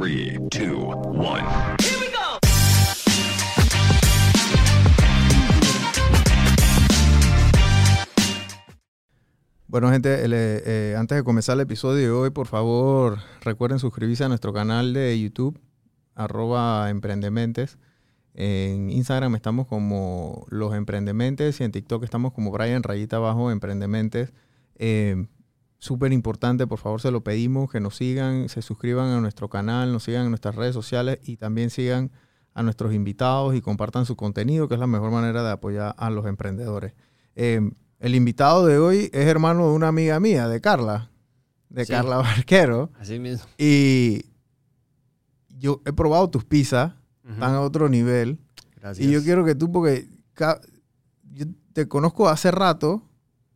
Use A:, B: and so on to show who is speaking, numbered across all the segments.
A: 3, 2, 1.
B: Bueno, gente, el, eh, antes de comenzar el episodio de hoy, por favor, recuerden suscribirse a nuestro canal de YouTube, arroba emprendementes. En Instagram estamos como Los Emprendementes y en TikTok estamos como Brian Rayita Abajo Emprendementes. Eh, Súper importante, por favor, se lo pedimos, que nos sigan, se suscriban a nuestro canal, nos sigan en nuestras redes sociales y también sigan a nuestros invitados y compartan su contenido, que es la mejor manera de apoyar a los emprendedores. Eh, el invitado de hoy es hermano de una amiga mía, de Carla, de
C: Sí.
B: Carla Barquero.
C: Así mismo.
B: Y yo he probado tus pizzas,
C: Ujú.
B: están a otro nivel.
C: Gracias.
B: Y yo quiero que tú, porque yo te conozco hace rato,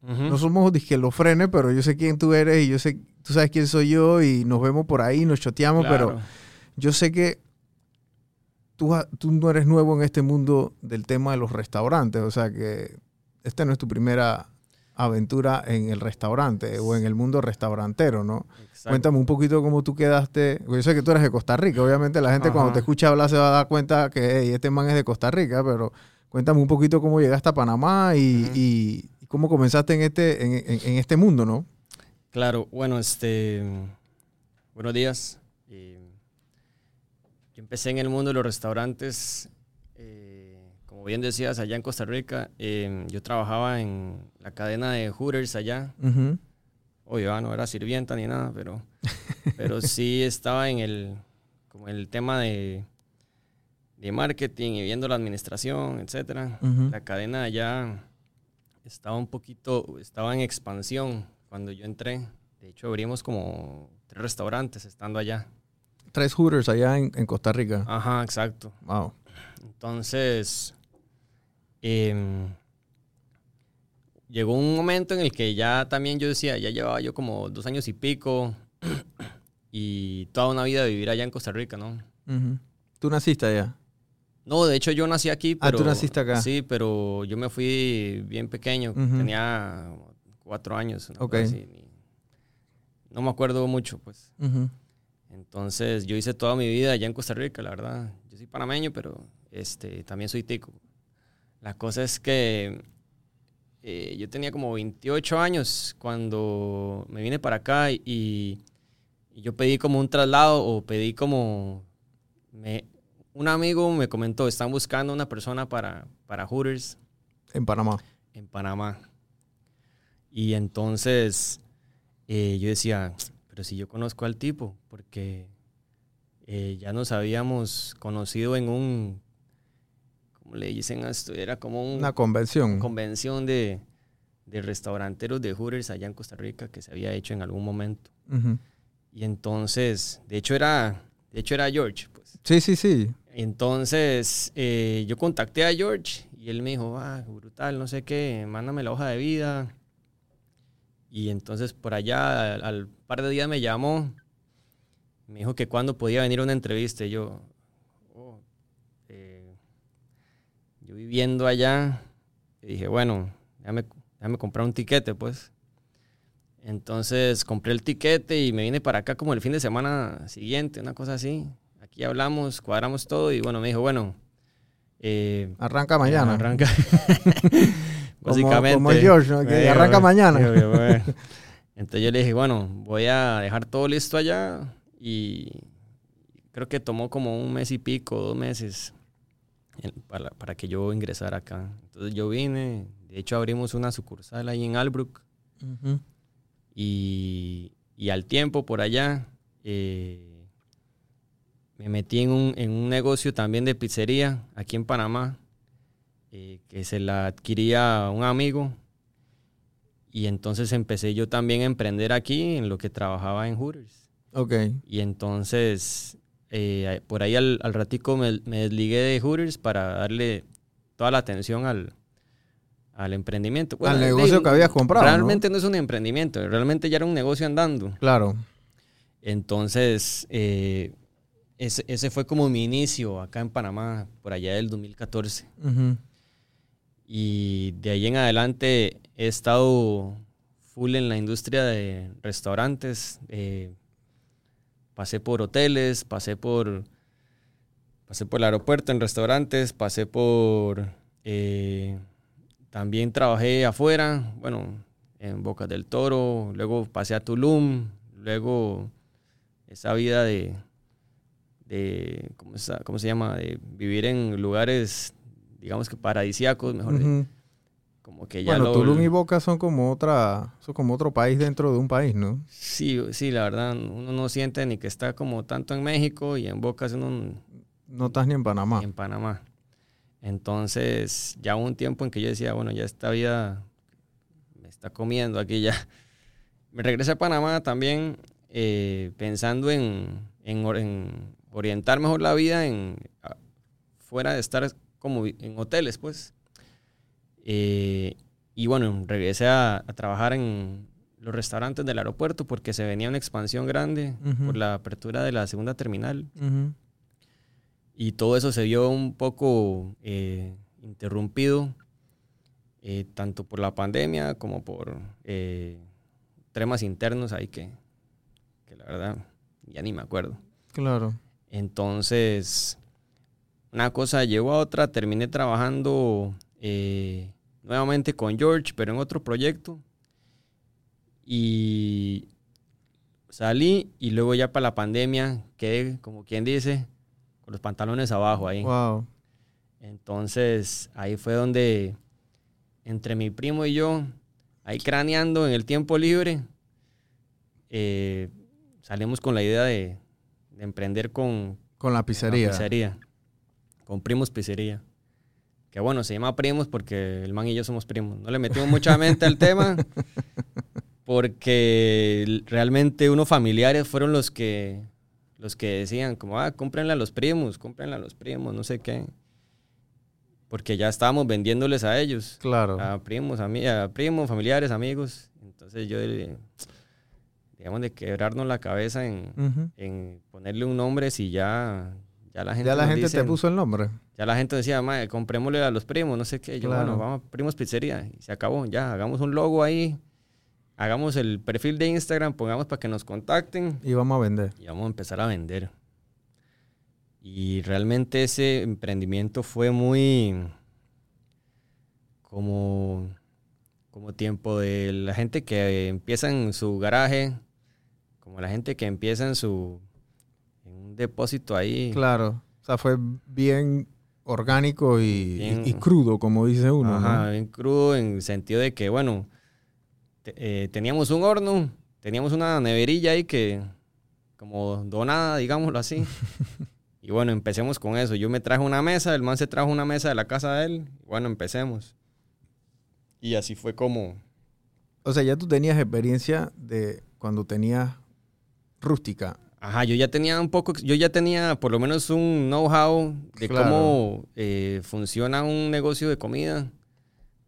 B: No somos disquelofrenes, pero yo sé quién tú eres y yo sé, tú sabes quién soy yo y nos vemos por ahí, nos choteamos, pero yo sé que tú, tú no eres nuevo en este mundo del tema de los restaurantes, o sea que esta no es tu primera aventura en el restaurante o en el mundo restaurantero, ¿no?
C: Exacto.
B: Cuéntame un poquito cómo tú quedaste. Yo sé que tú eres de Costa Rica. Obviamente la gente cuando te escucha hablar se va a dar cuenta que "Ey, este man es de Costa Rica, pero cuéntame un poquito cómo llegaste a Panamá y cómo comenzaste en este, en, en- en este mundo, ¿no?
C: Claro, bueno, este. Buenos días. Eh, yo empecé en el mundo de los restaurantes, eh, como bien decías, allá en Costa Rica. Eh, yo trabajaba en la cadena de Hooters allá. Oye, ah, no era sirvienta ni nada, pero, pero sí estaba en el, como el tema de, de marketing y viendo la administración.
B: Ujú.
C: La cadena allá estaba un poquito, estaba en expansión cuando yo entré. De hecho, abrimos como tres restaurantes estando allá.
B: Tres Hooters allá en, en Costa Rica.
C: Ajá, exacto.
B: Wow.
C: Entonces, em, llegó un momento en el que ya también yo decía, ya llevaba yo como dos años y pico y toda una vida de vivir allá en Costa Rica, ¿no?
B: ¿Tú naciste allá?
C: No, de hecho yo nací aquí,
B: Ah,
C: pero...
B: tú naciste acá.
C: Sí, pero yo me fui bien pequeño,
B: Ujú.
C: tenía cuatro años. una
B: Ok.
C: así, no me acuerdo mucho, pues. Entonces, yo hice toda mi vida allá en Costa Rica, la verdad. Yo soy panameño, pero este, también soy tico. La cosa es que eh, yo tenía como 28 años cuando me vine para acá y, y yo pedí como un traslado o pedí como... Me, un amigo me comentó, están buscando una persona para, para Hooters
B: En Panamá.
C: en Panamá. Y entonces eh, yo decía, pero si yo conozco al tipo, porque eh, ya nos habíamos conocido en un, ¿cómo le dicen a esto? Era como un-
B: Una convención.
C: convención de, de restauranteros de Hooters allá en Costa Rica que se había hecho en algún momento. Y entonces, de hecho era, de hecho era George, pues.
B: Sí, sí, sí.
C: Entonces, eh, yo contacté a George y él me dijo, ah, brutal, no sé qué, mándame la hoja de vida. Y entonces por allá, al, par de días me llamó, me dijo que cuándo podía venir una entrevista. Y yo, oh, eh, yo viviendo allá, dije, bueno, déjame, déjame comprar un tiquete, pues. Entonces compré el tiquete y me vine para acá como el fin de semana siguiente, una cosa así. Aquí hablamos, cuadramos todo y bueno, me dijo, bueno, eh,
B: Arranca mañana.
C: Arranca.
B: Como-
C: Básicamente.
B: como el George, ¿no? Que
C: Me dijo,
B: arranca mañana.
C: Entonces yo le dije, bueno, voy a dejar todo listo allá y creo que tomó como un mes y pico, dos meses para, para que yo ingresara acá. Entonces yo vine, de hecho abrimos una sucursal ahí en Albrook y, y al tiempo por allá eh, me metí en un, en un negocio también de pizzería aquí en Panamá, eh, que se la adquiría un amigo. Y entonces empecé yo también a emprender aquí en lo que trabajaba en Hooters.
B: Ok.
C: Y entonces, eh, por ahí al, al ratico me, me desligué de Hooters para darle toda la atención al, al emprendimiento.
B: Al
C: de-
B: negocio que habías comprado, ¿no?
C: Realmente ¿no? es un emprendimiento, realmente ya era un negocio andando.
B: Claro.
C: Entonces, eh, ese, ese fue como mi inicio acá en Panamá, por allá del 2014.
B: Ujú.
C: Y de ahí en adelante he estado full en la industria de restaurantes. eh, pasé por hoteles, pasé por, pasé por el aeropuerto, en restaurantes, pasé por... eh, también trabajé afuera, bueno, en Bocas del Toro, luego pasé a Tulum, luego esa vida de, de ¿cómo, está- cómo se llama? De vivir en lugares, digamos que paradisíacos, mejor dicho.
B: Ujú.
C: Como que ya
B: Bueno,
C: lo-
B: Tulum y Boca son como otra, son como otro país dentro de un país, ¿no?
C: Sí, sí, la verdad, uno no siente ni que está como tanto en México y en Bocas uno
B: No estás ni en Panamá.
C: en Panamá. Entonces, ya hubo un tiempo en que yo decía, bueno, ya esta vida me está comiendo aquí ya. Me regresé a Panamá también eh, pensando en, en en orientar mejor la vida en, fuera de estar como en hoteles, pues. Eh, y bueno, regresé a, a trabajar en los restaurantes del aeropuerto porque se venía una expansión grande por la apertura de la segunda terminal. Y todo eso se vio un poco eh, interrumpido, eh, tanto por la pandemia como por eh, temas internos ahí que, que la verdad ya ni me acuerdo.
B: Claro.
C: Entonces, una cosa llegó a otra, terminé trabajando eh, nuevamente con George, pero en otro proyecto. Y salí y luego ya para la pandemia quedé, como quien dice, con los pantalones abajo ahí.
B: Wow.
C: Entonces, ahí fue donde, entre mi primo y yo, ahí craneando en el tiempo libre, eh, salimos con la idea de, de emprender con
B: Con la
C: la
B: pizzería.
C: pizzería. Con Primos Pizzería. Que bueno, se llama Primos porque el man y yo somos primos. No le metimos mucha mente al tema porque realmente unos familiares fueron los que los que decían como, ah, cómprenle a los primos, cómprenle a los primos, no sé qué. Porque ya estábamos vendiéndoles a ellos.
B: Claro.
C: A primos, a, a primos, familiares, amigos. Entonces yo, digamos, de quebrarnos la cabeza en, en ponerle un nombre si ya, ya la gente,
B: Ya la gente te puso el nombre.
C: ya la gente decía, "Mae, comprémosle a los primos, no sé qué. Yo,
B: Claro.
C: bueno, vamos a Primos Pizzería. Y se acabó, ya, hagamos un logo ahí. Hagamos el perfil de Instagram, pongamos para que nos contacten
B: Y vamos a vender.
C: y vamos a empezar a vender. Y realmente ese emprendimiento fue muy como, como tiempo de la gente que empieza en su garaje, como la gente que empieza en su en un depósito ahí.
B: Claro. O sea, fue bien orgánico y,
C: Bien-
B: y- y crudo, como dice uno.
C: Ajá,
B: ¿no?
C: bien crudo en el sentido de que, bueno, te- eh, teníamos un horno, teníamos una neverilla ahí que, como donada, digámoslo así. y bueno, empecemos con eso. Yo me traje una mesa, el man se trajo una mesa de la casa de él. y Bueno, empecemos. Y así fue como...
B: O sea, ya tú tenías experiencia de cuando tenías rústica.
C: Ajá, yo ya tenía un poco, yo ya tenía por lo menos un know-how de
B: Claro.
C: cómo eh, funciona un negocio de comida,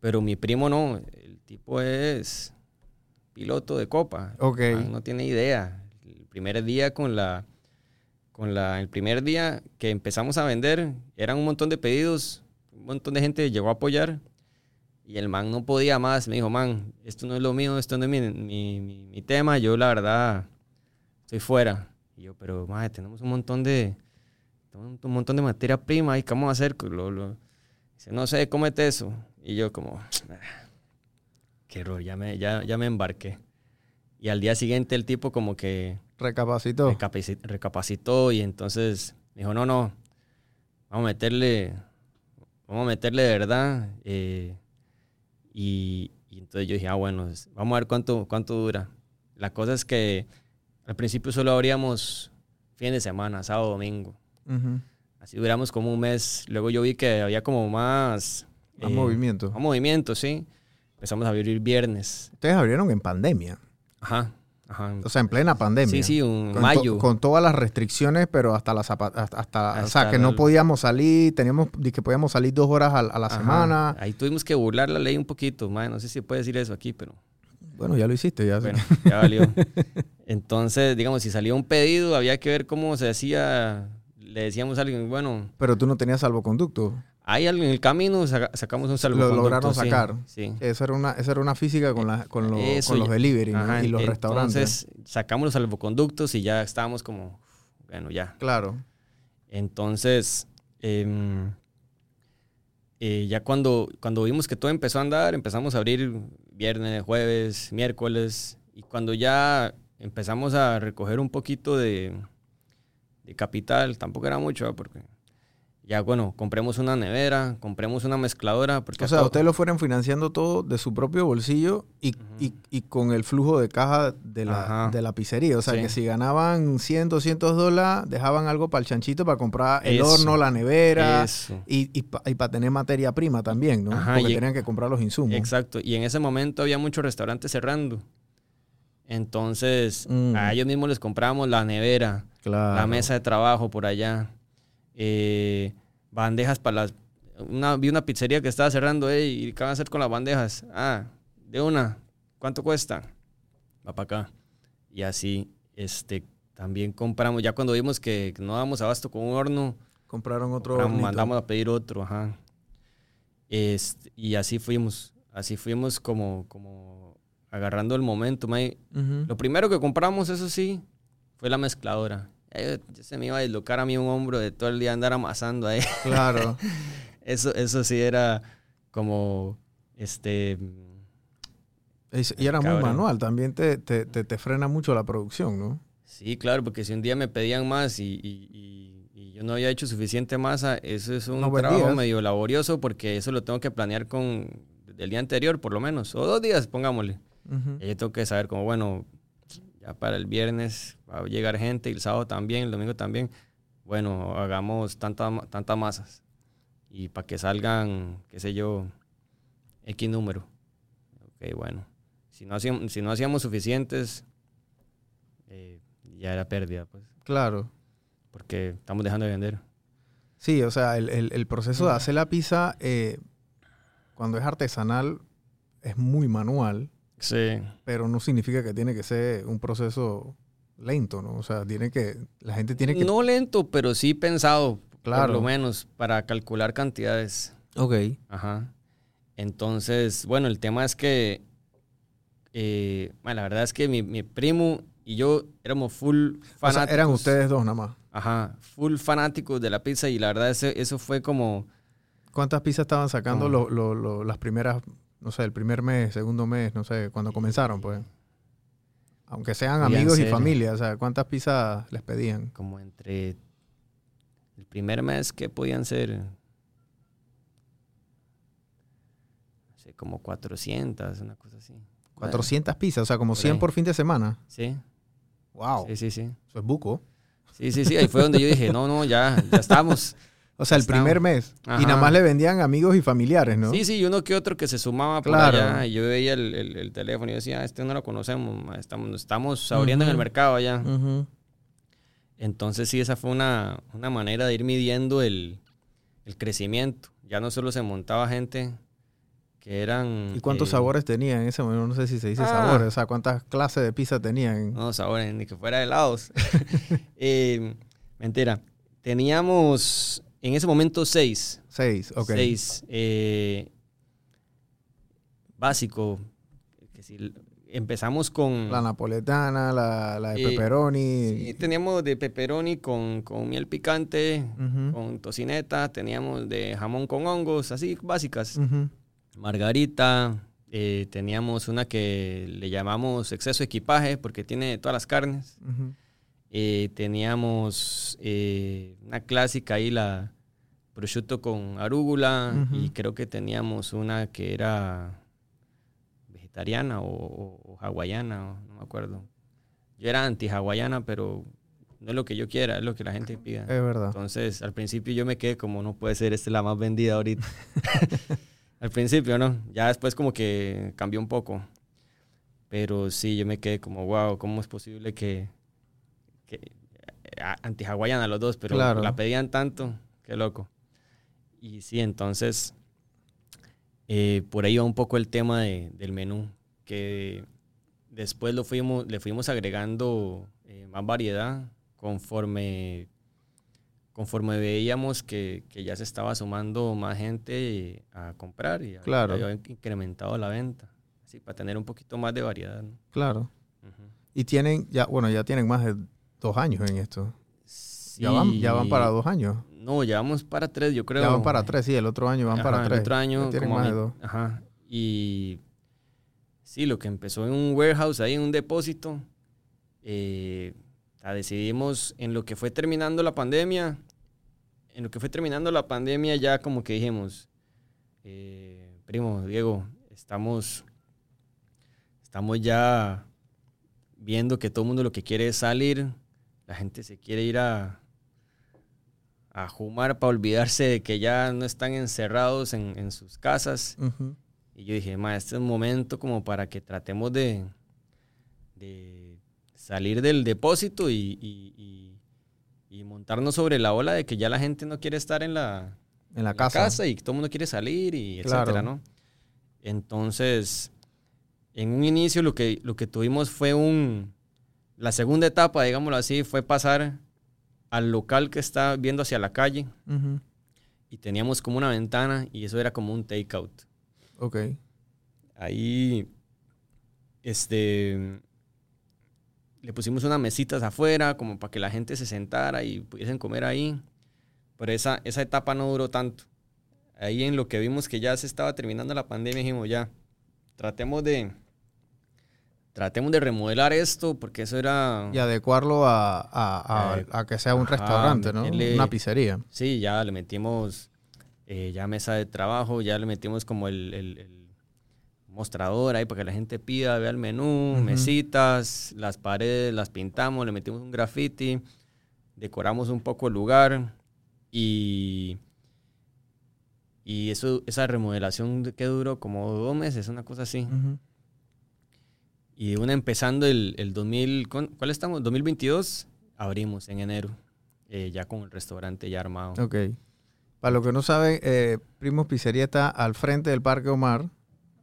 C: pero mi primo no, el tipo es piloto de copa,
B: Ok.
C: Ah, no tiene idea. El primer día con la, con la, el primer día que empezamos a vender, eran un montón de pedidos, un montón de gente llegó a apoyar y el man no podía más, me dijo, man, esto no es lo mío, esto no es mi, mi- mi- mi tema, yo la verdad estoy fuera. Y yo, pero madre, tenemos un montón de un montón de materia prima y qué vamos a hacer. Lo- lo- Dice, no sé, cómete eso. Y yo como, "Ah, qué error, ya me, ya, ya me embarqué. Y al día siguiente el tipo como que
B: Recapacitó.
C: recapaci- recapacitó y entonces me dijo, no, no, vamos a meterle, vamos a meterle de verdad. eh, y, y entonces yo dije, ah, bueno, vamos a ver cuánto, cuánto dura. La cosa es que al principio solo abríamos fin de semana, sábado, domingo.
B: Ujú.
C: Así duramos como un mes. Luego yo vi que había como más...
B: Más
C: eh,
B: movimiento.
C: Más movimiento, sí. Empezamos a abrir viernes.
B: Ustedes abrieron en pandemia.
C: Ajá, ajá.
B: O sea, en plena pandemia.
C: Sí, sí, un
B: Con, to-
C: mayo.
B: con todas las restricciones, pero hasta la hasta, hasta- o sea, que no podíamos salir, teníamos que podíamos salir dos horas a, a la
C: Ajá.
B: semana.
C: Ahí tuvimos que burlar la ley un poquito. madre, no sé si puede decir eso aquí, pero
B: Bueno, ya lo hiciste, ya.
C: bueno, ya valió. Entonces, digamos, si salía un pedido, había que ver cómo se hacía. Le decíamos a alguien, bueno,
B: Pero tú no tenías salvoconducto.
C: hay algo en el camino, saca- sacamos un
B: Lo
C: salvoconducto.
B: lograron
C: sí,
B: sacar.
C: Sí.
B: Esa era una, esa era una física con, la- con, los-
C: Eso
B: con los delivery y los restaurantes.
C: Entonces, sacamos los salvoconductos y ya estábamos como bueno, ya.
B: Claro.
C: Entonces, em, eh, ya cuando, cuando vimos que todo empezó a andar, empezamos a abrir viernes, jueves, miércoles, y cuando ya empezamos a recoger un poquito de, de capital, tampoco era mucho, ¿verdad? porque ya bueno, compremos una nevera, compremos una mezcladora, porque
B: O sea, ustedes lo fueron financiando todo de su propio bolsillo y, y- y con el flujo de caja de la,
C: Ajá.
B: de la pizzería. O sea,
C: Sí.
B: que si ganaban 100, 200 dólares, dejaban algo para el chanchito para comprar el
C: Eso.
B: horno, la nevera
C: Eso.
B: y, y, para tener materia prima también, ¿no?
C: Ajá,
B: Porque tenían que comprar los insumos.
C: Exacto. Y en ese momento había muchos restaurantes cerrando. Entonces,
B: Mm.
C: a ellos mismos les compramos la nevera,
B: Claro.
C: la mesa de trabajo por allá, eh, bandejas para las... Una, vi una pizzería que estaba cerrando, "Ey, ¿y qué van a hacer con las bandejas? Ah, de una, ¿cuánto cuesta? Va para acá. Y así, este, también compramos, ya cuando vimos que no dábamos abasto con un horno,
B: Compraron otro hornito.
C: mandamos a pedir otro, ajá. Este, y así fuimos, así fuimos como, como agarrando el momento.
B: Ujú.
C: Lo primero que compramos, eso sí, fue la mezcladora. Ya se me iba a deslocar a mí un hombro de todo el día andar amasando ahí.
B: Claro.
C: Eso, eso sí era como, este,
B: Es- Y era muy manual. También te, te, te, te frena mucho la producción, ¿no?
C: sí, claro, porque si un día me pedían más y, y- y- y yo no había hecho suficiente masa, eso es un
B: No
C: trabajo medio laborioso porque eso lo tengo que planear con del día anterior, por lo menos, o dos días, pongámosle. Y yo tengo que saber como, bueno, para el viernes va a llegar gente, y el sábado también, el domingo también. Bueno, hagamos tantas tantas masas. Y para que salgan, qué sé yo, X número. Ok, bueno. Si no hacíamos, si no hacíamos suficientes, eh, ya era pérdida, pues.
B: Claro.
C: Porque estamos dejando de vender.
B: Sí, o sea, el, el- el proceso de hacer la pizza, eh, cuando es artesanal, es muy manual,
C: Sí.
B: pero no significa que tiene que ser un proceso lento, ¿no? O sea, tiene que, la gente tiene que...
C: No lento, pero sí pensado, por
B: Claro.
C: lo menos, para calcular cantidades.
B: Ok.
C: Ajá. Entonces, bueno, el tema es que, eh, bueno, la verdad es que mi, mi primo y yo éramos full
B: O sea,
C: fanáticos.
B: eran ustedes dos nada más.
C: Ajá, full fanáticos de la pizza y la verdad ese- eso fue como,
B: ¿Cuántas pizzas estaban sacando lo- lo- lo- las primeras, no sé, el primer mes, segundo mes, no sé, cuando comenzaron, pues? Aunque sean amigos y familia, o sea, ¿cuántas pizzas les pedían?
C: como entre el primer mes que podían ser, no sé, como 400, una cosa así.
B: 400 pizzas, o sea, como
C: Por
B: 100
C: ahí.
B: por fin de semana.
C: Sí,
B: Wow.
C: sí, sí, sí.
B: Eso es buco.
C: Sí, sí, sí, ahí fue donde yo dije, no, no, ya, ya estamos.
B: O sea, el primer mes. Y nada más le vendían amigos y familiares, ¿no?
C: Sí, sí, y uno que otro que se sumaba por
B: Claro.
C: allá. Y yo veía el, el- el teléfono y decía, "Ah, este no lo conocemos, ma, estamos, estamos abriendo en el mercado allá. Entonces sí, esa fue una, una manera de ir midiendo el, el crecimiento. Ya no solo se montaba gente que eran...
B: ¿Y cuántos
C: eh,
B: sabores tenían en ese momento? No sé si se dice
C: Ah.
B: sabores. O sea, ¿cuántas clases de pizza tenían?
C: No, sabores, ni que fuera helados. Eh, mentira. Teníamos en ese momento seis.
B: Seis, ok.
C: Seis. eh, básico. Que si empezamos con...
B: La napoletana, la, la de
C: Eh,
B: pepperoni.
C: sí, teníamos de pepperoni con, con miel picante, con tocineta, teníamos de jamón con hongos, así básicas. Margarita, eh, teníamos una que le llamamos exceso de equipaje porque tiene todas las carnes.
B: Ujú.
C: Eh, teníamos eh, una clásica ahí, la prosciutto con arúgula,
B: Ujú.
C: y creo que teníamos una que era vegetariana o, o- o hawaiana, o no me acuerdo. Yo era anti-hawaiana, pero no es lo que yo quiera, es lo que la gente pida.
B: Es verdad.
C: Entonces, al principio yo me quedé como, no puede ser, esta es la más vendida ahorita. al principio, ¿no? Ya después como que cambió un poco. Pero sí, yo me quedé como, wow, ¿cómo es posible que, que a- anti-hawaiana los dos, pero
B: Claro.
C: la pedían tanto? Qué loco. Y sí, entonces, eh, por ahí va un poco el tema de- del menú, que después lo fuimos, le fuimos agregando eh, más variedad conforme, conforme veíamos que, que ya se estaba sumando más gente a comprar y
B: Claro.
C: había incrementado la venta, así para tener un poquito más de variedad. ¿no?
B: Claro.
C: Ujú.
B: Y tienen, ya, bueno, ya tienen más de dos años en esto. Ya, van, ya van para dos años.
C: No, ya vamos para tres, yo creo.
B: Ya van para tres, sí, el otro año van
C: Ajá,
B: para tres.
C: El otro año.
B: Tienen más de dos.
C: Ajá. Y sí, lo que empezó en un warehouse, ahí en un depósito, eh, la decidimos en lo que fue terminando la pandemia. En lo que fue terminando la pandemia, ya como que dijimos, eh, primo, Diego, estamos, estamos ya viendo que todo el mundo lo que quiere es salir. La gente se quiere ir a, a fumar para olvidarse de que ya no están encerrados en, en sus casas. Y yo dije, ma, este es un momento como para que tratemos de, de salir del depósito y, y- y- y montarnos sobre la ola de que ya la gente no quiere estar en la,
B: En la
C: en
B: casa.
C: y todo el mundo quiere salir y
B: Claro.
C: etcétera, ¿no? Entonces, en un inicio lo que, lo que tuvimos fue un... La segunda etapa, digámoslo así, fue pasar al local que está viendo hacia la calle y teníamos como una ventana y eso era como un takeout.
B: Ok.
C: Ahí, este, le pusimos unas mesitas afuera como para que la gente se sentara y pudiesen comer ahí. Pero esa, esa etapa no duró tanto. Ahí en lo que vimos que ya se estaba terminando la pandemia, dijimos ya, tratemos de, tratemos de remodelar esto porque eso era...
B: Y adecuarlo a, a- a-
C: Eh,
B: a que sea un
C: ajá,
B: restaurante, ¿no?
C: meterle-
B: Una pizzería.
C: Sí, ya le metimos eh, ya mesa de trabajo, ya le metimos como el, el- el mostrador ahí para que la gente pida, vea el menú, mesitas, las paredes las pintamos, le metimos un graffiti, decoramos un poco el lugar y, y eso, esa remodelación que duró como dos meses, una cosa así.
B: Ujú.
C: Y una empezando el, el 2000, ¿cuál estamos? 2022, abrimos en enero, eh, ya con el restaurante ya armado.
B: Ok. Para los que no saben, eh, Primos Pizzería está al frente del Parque Omar,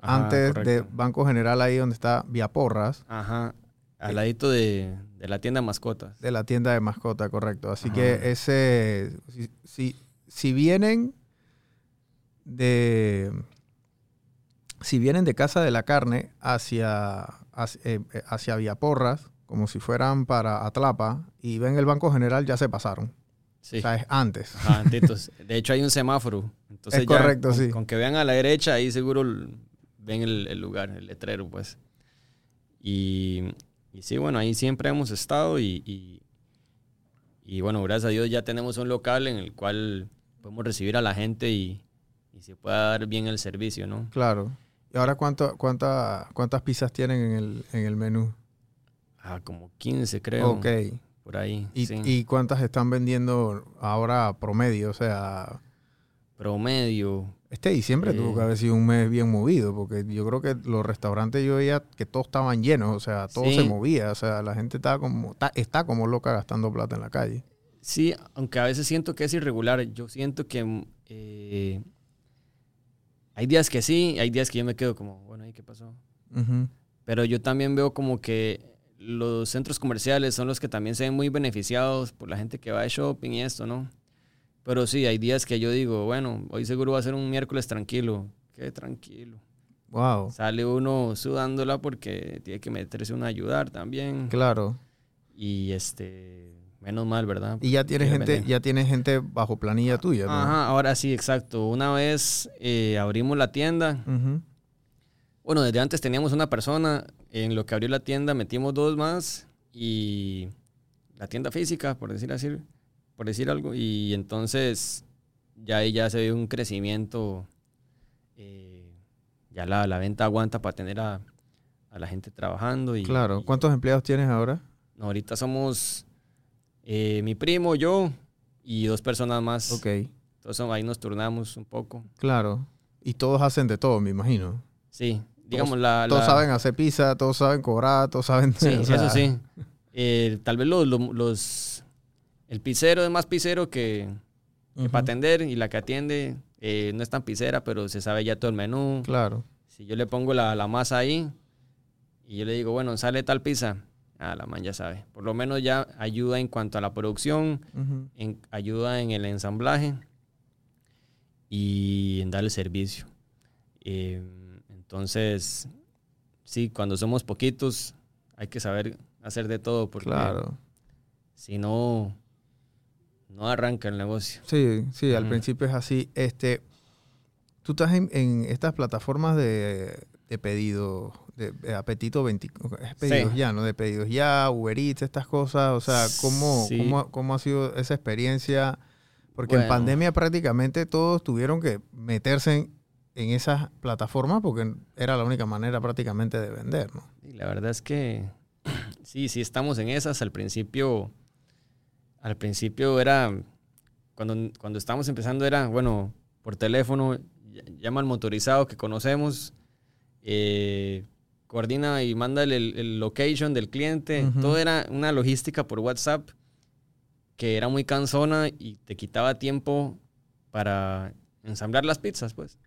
C: Ajá,
B: antes de. Banco General, ahí donde está Vía Porras,
C: Ajá, al ladito de, de la tienda de mascotas.
B: de la tienda de mascota, correcto. Así
C: Ajá.
B: que ese, si, si, si vienen de, si vienen de Casa de la Carne hacia, hacia, eh, eh, hacia Vía Porras, como si fueran para Atlapa, y ven el Banco General, ya se pasaron.
C: Sí.
B: O sea, es antes.
C: Ajá. De hecho, hay un semáforo. Entonces
B: Es
C: ya
B: correcto,
C: con,
B: sí.
C: Con que vean a la derecha, ahí seguro ven el, el lugar, el letrero, pues. Y, y sí, bueno, ahí siempre hemos estado y, y, y, bueno, gracias a Dios ya tenemos un local en el cual podemos recibir a la gente y, y se pueda dar bien el servicio, ¿no?
B: Claro. ¿Y ahora cuánto, cuánta, cuántas pizzas tienen en el, en el menú?
C: Ah, como 15 creo,
B: Ok.
C: por ahí.
B: ¿Y,
C: sí.
B: ¿Y cuántas están vendiendo ahora promedio? O sea,
C: Promedio,
B: este diciembre tuvo
C: Eh.
B: que haber sido un mes bien movido, porque yo creo que los restaurantes yo veía que todos estaban llenos, o sea, todo
C: Sí.
B: se movía, o sea, la gente estaba como, está, está como loca gastando plata en la calle.
C: Sí, aunque a veces siento que es irregular. Yo siento que mm, eh, hay días que sí, hay días que yo me quedo como, bueno, ¿y qué pasó? Pero yo también veo como que los centros comerciales son los que también se ven muy beneficiados por la gente que va de shopping y esto, ¿no? Pero sí, hay días que yo digo, bueno, hoy seguro va a ser un miércoles tranquilo. Qué tranquilo.
B: Wow,
C: Sale uno sudándola porque tiene que meterse uno a ayudar también.
B: claro.
C: Y este, menos mal, ¿verdad?
B: Y ya tienes gente, ya tienes gente bajo planilla tuya, ¿no?
C: Ajá, ahora sí, exacto. Una vez eh, abrimos la tienda. Bueno, desde antes teníamos una persona. En lo que abrió la tienda metimos dos más. Y la tienda física, por decir así, por decir algo. Y entonces ya ahí ya se ve un crecimiento. eh, ya la, la venta aguanta para tener a, a la gente trabajando. Y,
B: Claro.
C: y-
B: ¿Cuántos empleados tienes ahora?
C: no, ahorita somos eh, mi primo, yo y dos personas más.
B: Ok,
C: Entonces ahí nos turnamos un poco.
B: claro. Y todos hacen de todo, me imagino.
C: Sí, digamos la...
B: Todos
C: la-
B: saben hacer pizza, todos saben cobrar, todos saben...
C: Sí,
B: o sea,
C: eso sí. Eh, tal vez los, los, El pizzero es más pizzero que, para atender y la que atiende eh, no es tan pizzera, pero se sabe ya todo el menú.
B: Claro.
C: Si yo le pongo la, la masa ahí y yo le digo, bueno, sale tal pizza, ah, la man ya sabe. Por lo menos ya ayuda en cuanto a la producción, en- ayuda en el ensamblaje y en dar el servicio. Eh, entonces, sí, cuando somos poquitos hay que saber hacer de todo porque
B: Claro.
C: si no, no arranca el negocio.
B: Sí, sí, al principio es así. Este, tú estás en, en estas plataformas de, de pedido, de, de apetito 20, es pedidos
C: Sí.
B: ya, ¿no? De pedidos ya, Uber Eats, estas cosas. O sea, ¿cómo,
C: Sí.
B: cómo, cómo ha sido esa experiencia? Porque en pandemia prácticamente todos tuvieron que meterse en, en esas plataformas porque era la única manera prácticamente de vender, ¿no?
C: Y la verdad es que sí, sí estamos en esas. Al principio, al principio era, cuando, cuando estábamos empezando era, bueno, por teléfono, ll- llama al motorizado que conocemos, eh, coordina y manda el, el location del cliente. Todo era una logística por WhatsApp que era muy cansona y te quitaba tiempo para ensamblar las pizzas, pues.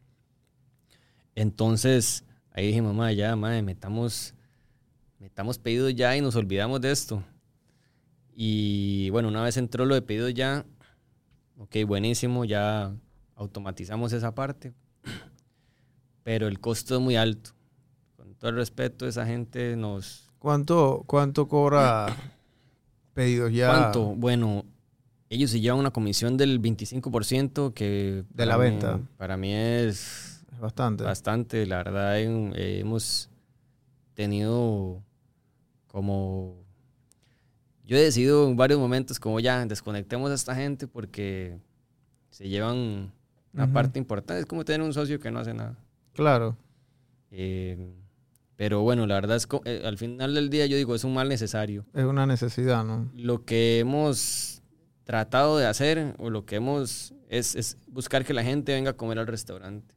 C: Entonces, ahí dije, mamá, ya, madre, metamos, metamos pedido ya y nos olvidamos de esto. Y bueno, una vez entró lo de pedido ya, ok, buenísimo, ya automatizamos esa parte, pero el costo es muy alto. Con todo el respeto, esa gente nos...
B: ¿Cuánto, cuánto cobra pedidos ya?
C: ¿Cuánto? Bueno, ellos se llevan una comisión del 25% que...
B: De la
C: mí-
B: venta.
C: Para mí es
B: Es bastante.
C: Bastante, la verdad, eh, hemos tenido como... Yo he decidido en varios momentos como ya, desconectemos a esta gente porque se llevan una parte importante. Es como tener un socio que no hace nada.
B: Claro.
C: Eh, pero bueno, la verdad es que eh, al final del día yo digo, es un mal necesario.
B: Es una necesidad, ¿no?
C: Lo que hemos tratado de hacer o lo que hemos es, es buscar que la gente venga a comer al restaurante.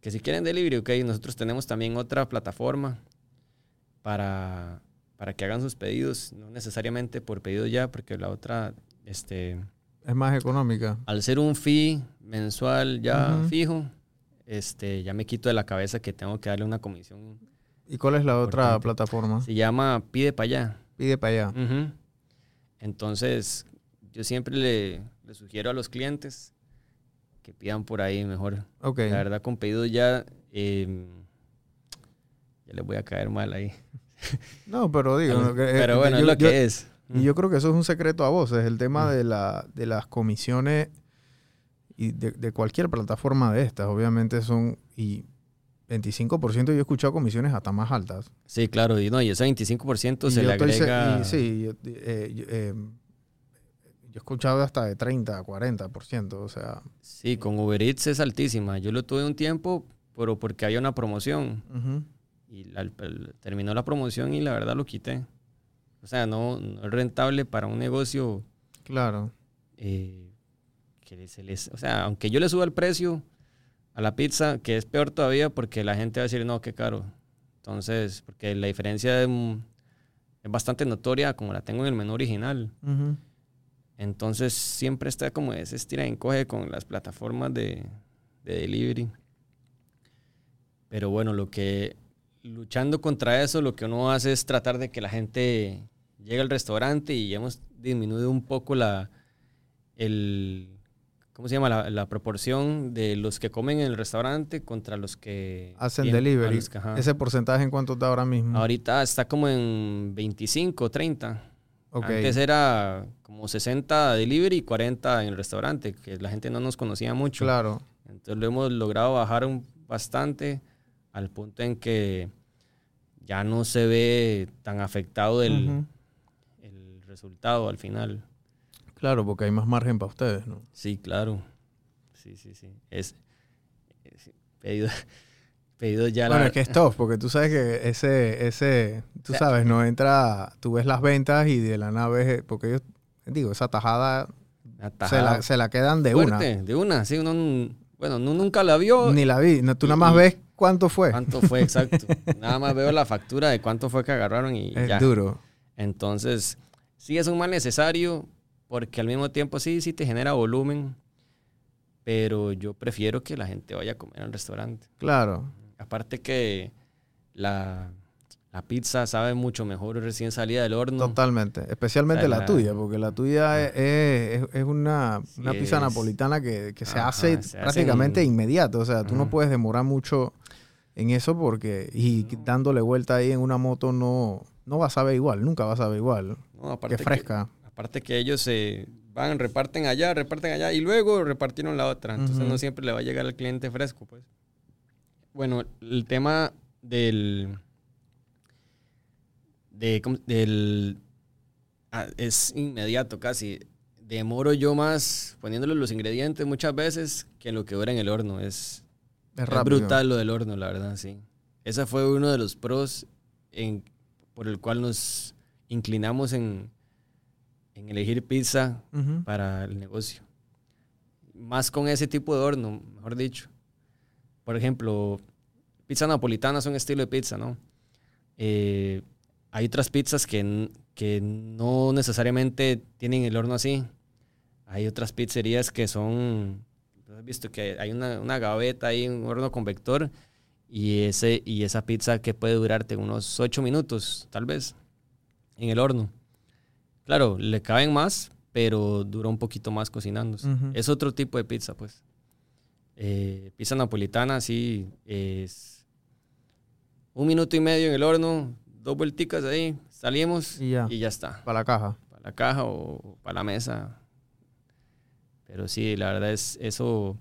C: Que si quieren delivery, ok, nosotros tenemos también otra plataforma para, para que hagan sus pedidos, no necesariamente por pedido ya, porque la otra, este,
B: Es más económica.
C: al ser un fee mensual ya fijo, este, ya me quito de la cabeza que tengo que darle una comisión.
B: ¿Y cuál es la otra plataforma?
C: Se llama Pide para allá.
B: Pide para allá.
C: Entonces, yo siempre le, le sugiero a los clientes que pidan por ahí mejor.
B: Ok.
C: La verdad, con pedido ya, eh, ya les voy a caer mal ahí.
B: No, pero digo. no, que, eh,
C: Pero bueno,
B: yo-
C: es lo
B: yo-
C: que es.
B: Y yo creo que eso es un secreto a voces, el tema de, la, de las comisiones y de, de cualquier plataforma de estas. Obviamente son. Y 25% yo he escuchado comisiones hasta más altas.
C: Sí, claro, y no, y ese 25%
B: Y
C: se le
B: estoy
C: agrega.
B: y sí, yo, eh, eh, yo he escuchado hasta de 30 a 40%. O sea.
C: Sí, con Uber Eats es altísima. Yo lo tuve un tiempo, pero porque había una promoción. Y la- el- terminó la promoción y la verdad lo quité. O sea, no, no es rentable para un negocio
B: Claro.
C: eh, que se les, o sea, aunque yo le suba el precio a la pizza, que es peor todavía porque la gente va a decir, no, qué caro. Entonces, porque la diferencia es, es bastante notoria como la tengo en el menú original. Entonces, siempre está como ese estira y encoge con las plataformas de, de delivery. Pero bueno, lo que, luchando contra eso, lo que uno hace es tratar de que la gente llegue al restaurante y hemos disminuido un poco la, el, ¿cómo se llama? La, la proporción de los que comen en el restaurante contra los que
B: Hacen
C: tienen-
B: delivery.
C: los que- ajá.
B: ¿Ese porcentaje en cuánto está ahora mismo?
C: Ahorita está como en 25, 30.
B: Ok.
C: Antes era como 60 delivery y 40 en el restaurante, que la gente no nos conocía mucho.
B: Claro.
C: Entonces lo hemos logrado bajar un- bastante al punto en que ya no se ve tan afectado el resultado al final.
B: Claro, porque hay más margen para ustedes, ¿no?
C: Sí, claro. Sí, sí, sí. Es, es- pedido, pedido ya
B: Bueno,
C: la...
B: es que es tough, porque tú sabes que ese, ese, tú sabes, no entra, tú ves las ventas y de la nave, porque ellos, digo, esa tajada,
C: una
B: se
C: tajada
B: la, se la quedan de
C: fuerte, De una, sí. Uno, bueno, uno nunca la vio.
B: una. Ni la vi, no, tú
C: Y-
B: nada más ves cuánto fue.
C: ¿Cuánto fue exacto? Nada más veo la factura de cuánto fue que agarraron y
B: Es
C: ya.
B: duro.
C: Entonces, sí es un mal necesario porque al mismo tiempo sí, sí te genera volumen, pero yo prefiero que la gente vaya a comer al restaurante.
B: Claro.
C: Aparte que la, la pizza sabe mucho mejor recién salida del horno.
B: Totalmente. Especialmente
C: O sea,
B: la,
C: la-
B: tuya, porque la tuya es, es- es una,
C: Sí,
B: una pizza
C: es-
B: napolitana que, que se
C: Ajá,
B: hace
C: se
B: prácticamente
C: hacen-
B: inmediato. O sea, tú no puedes demorar mucho en eso porque, y dándole vuelta ahí en una moto no, no va a saber igual, nunca va a saber igual.
C: No, aparte
B: Que fresca.
C: Aparte que ellos eh, van, reparten allá, reparten allá y luego repartieron la otra. Entonces no siempre le va a llegar al cliente fresco, pues. Bueno, el tema del... De, ¿cómo- del ah, es inmediato casi. Demoro yo más poniéndole los ingredientes muchas veces que lo que dura en el horno. Es,
B: Es
C: es
B: rápido.
C: brutal lo del horno, la verdad, sí. Ese fue uno de los pros en, por el cual nos inclinamos en, en elegir pizza para el negocio. Más con ese tipo de horno, mejor dicho. Por ejemplo, pizza napolitana es un estilo de pizza, ¿no? Eh, hay otras pizzas que, que no necesariamente tienen el horno así. Hay otras pizzerías que son, ¿has visto que hay una, una gaveta ahí, un horno convector, y, ese, y esa pizza que puede durarte unos 8 minutos, tal vez, en el horno. Claro, le caben más, pero dura un poquito más cocinándose.
B: Ujú.
C: Es otro tipo de pizza, pues. Eh, pizza napolitana, sí, es un minuto y medio en el horno, dos vuelticas ahí, salimos
B: Y ya.
C: y ya está.
B: Para la caja.
C: Para la caja o para la mesa. Pero sí, la verdad es eso.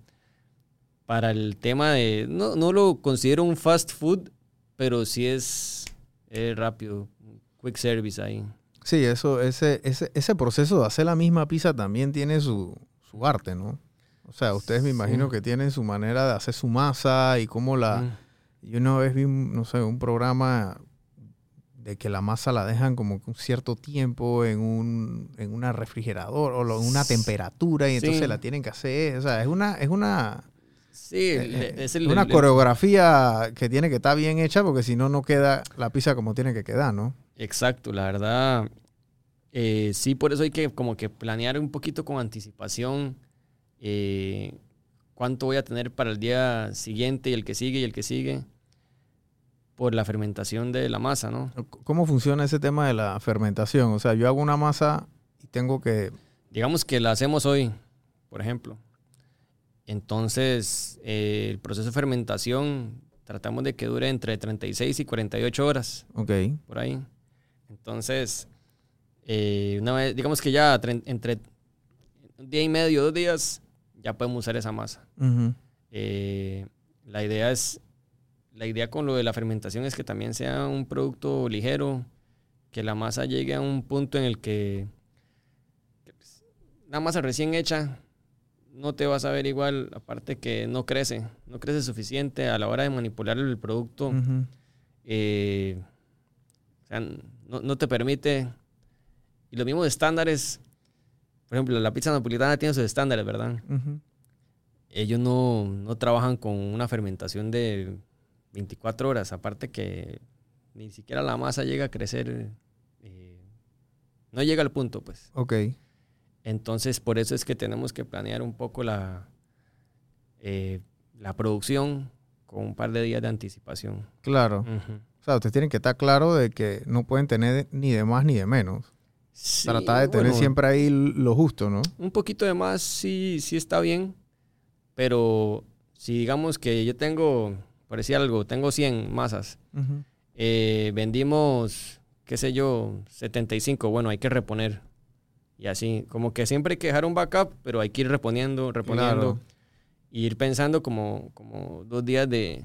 C: Para el tema de. No, no lo considero un fast food, pero sí es, es rápido. Quick service ahí.
B: Sí, eso, ese, ese, ese proceso de hacer la misma pizza también tiene su, su arte, ¿no? O sea, ustedes me
C: Sí.
B: imagino que tienen su manera de hacer su masa y cómo la...
C: Mm.
B: Yo una vez vi, un, no sé, un programa de que la masa la dejan como que un cierto tiempo en un en una refrigerador o en una temperatura y entonces
C: Sí.
B: la tienen que hacer. O sea, es una, es una,
C: Sí,
B: eh, eh,
C: es el,
B: una
C: el-
B: coreografía que tiene que estar bien hecha porque si no, no queda la pizza como tiene que quedar, ¿no?
C: Exacto, la verdad. eh, sí, por eso hay que como que planear un poquito con anticipación eh, cuánto voy a tener para el día siguiente y el que sigue y el que sigue por la fermentación de la masa, ¿no?
B: ¿Cómo funciona ese tema de la fermentación? O sea, yo hago una masa y tengo que...
C: Digamos que la hacemos hoy, por ejemplo. Entonces, eh, el proceso de fermentación tratamos de que dure entre 36 y 48 horas.
B: Ok.
C: por ahí. Entonces, eh, una vez, digamos que ya tre- entre un día y medio, dos días, ya podemos usar esa masa. Eh, la idea es, la idea con lo de la fermentación es que también sea un producto ligero, que la masa llegue a un punto en el que, que, pues, una masa recién hecha no te vas a ver igual, aparte que no crece, no crece suficiente a la hora de manipular el producto. Eh, o sea, no, no te permite. Y los mismos estándares, por ejemplo, la pizza napolitana tiene sus estándares, ¿verdad? Ellos no, no trabajan con una fermentación de 24 horas, aparte que ni siquiera la masa llega a crecer, eh, no llega al punto, pues.
B: Ok.
C: Entonces, por eso es que tenemos que planear un poco la, eh, la producción con un par de días de anticipación.
B: Claro. Sea, ustedes tienen que estar claros de que no pueden tener ni de más ni de menos.
C: Sí,
B: Tratar de tener
C: bueno,
B: siempre ahí lo justo, ¿no?
C: Un poquito de más sí, sí está bien, pero si digamos que yo tengo, por decir algo, tengo 100 masas, eh, vendimos, qué sé yo, 75, bueno, hay que reponer. Y así, como que siempre hay que dejar un backup, pero hay que ir reponiendo, reponiendo,
B: Claro.
C: y ir pensando como, como dos días de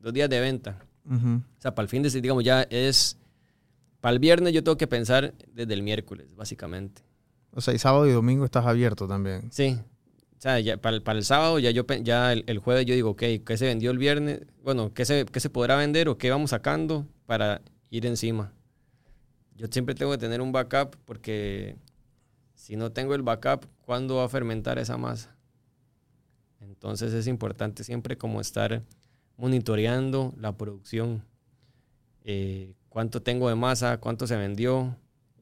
C: dos días de venta.
B: Ujú.
C: O sea, para el fin de digamos, ya es, para el viernes yo tengo que pensar desde el miércoles, básicamente.
B: O sea, y sábado y domingo estás abierto también.
C: Sí. O sea, ya para, el, para el sábado, ya yo ya el, el jueves yo digo, ok, ¿qué se vendió el viernes? Bueno, ¿qué se, qué se podrá vender o qué vamos sacando para ir encima? Yo siempre tengo que tener un backup porque si no tengo el backup, ¿cuándo va a fermentar esa masa? Entonces es importante siempre como estar monitoreando la producción. Eh, ¿Cuánto tengo de masa? ¿Cuánto se vendió?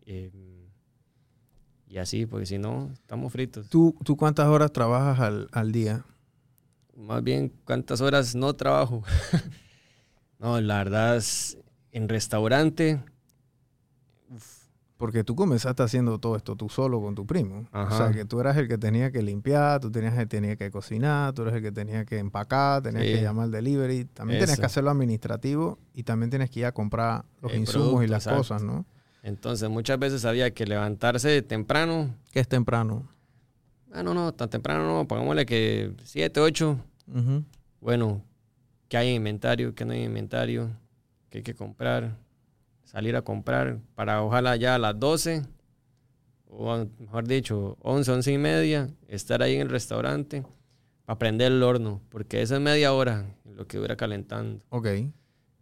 C: Eh, y así, porque si no, estamos fritos.
B: ¿Tú, ¿Tú cuántas horas trabajas al, al día?
C: Más bien, ¿cuántas horas no trabajo? no, la verdad es, en restaurante,
B: Porque tú comenzaste haciendo todo esto tú solo con tu primo. O sea, que tú eras el que tenía que limpiar, tú tenías que, tenía que cocinar, tú eres el que tenía que empacar, tenías
C: Sí.
B: que llamar al delivery. También tenías
C: Eso.
B: que hacer lo administrativo y también tienes que ir a comprar los
C: El
B: insumos y las
C: exacto.
B: cosas, ¿no?
C: Entonces muchas veces había que levantarse temprano.
B: ¿Qué es temprano?
C: Ah, no, no, tan temprano no, pongámosle que 7, 8.
B: Ujú.
C: Bueno, ¿qué hay en inventario? ¿Qué no hay en inventario? ¿Qué hay que comprar? Salir a comprar para ojalá ya a las 12, o mejor dicho, 11, 11 y media, estar ahí en el restaurante para prender el horno, porque esa es media hora lo que dura calentando.
B: Ok.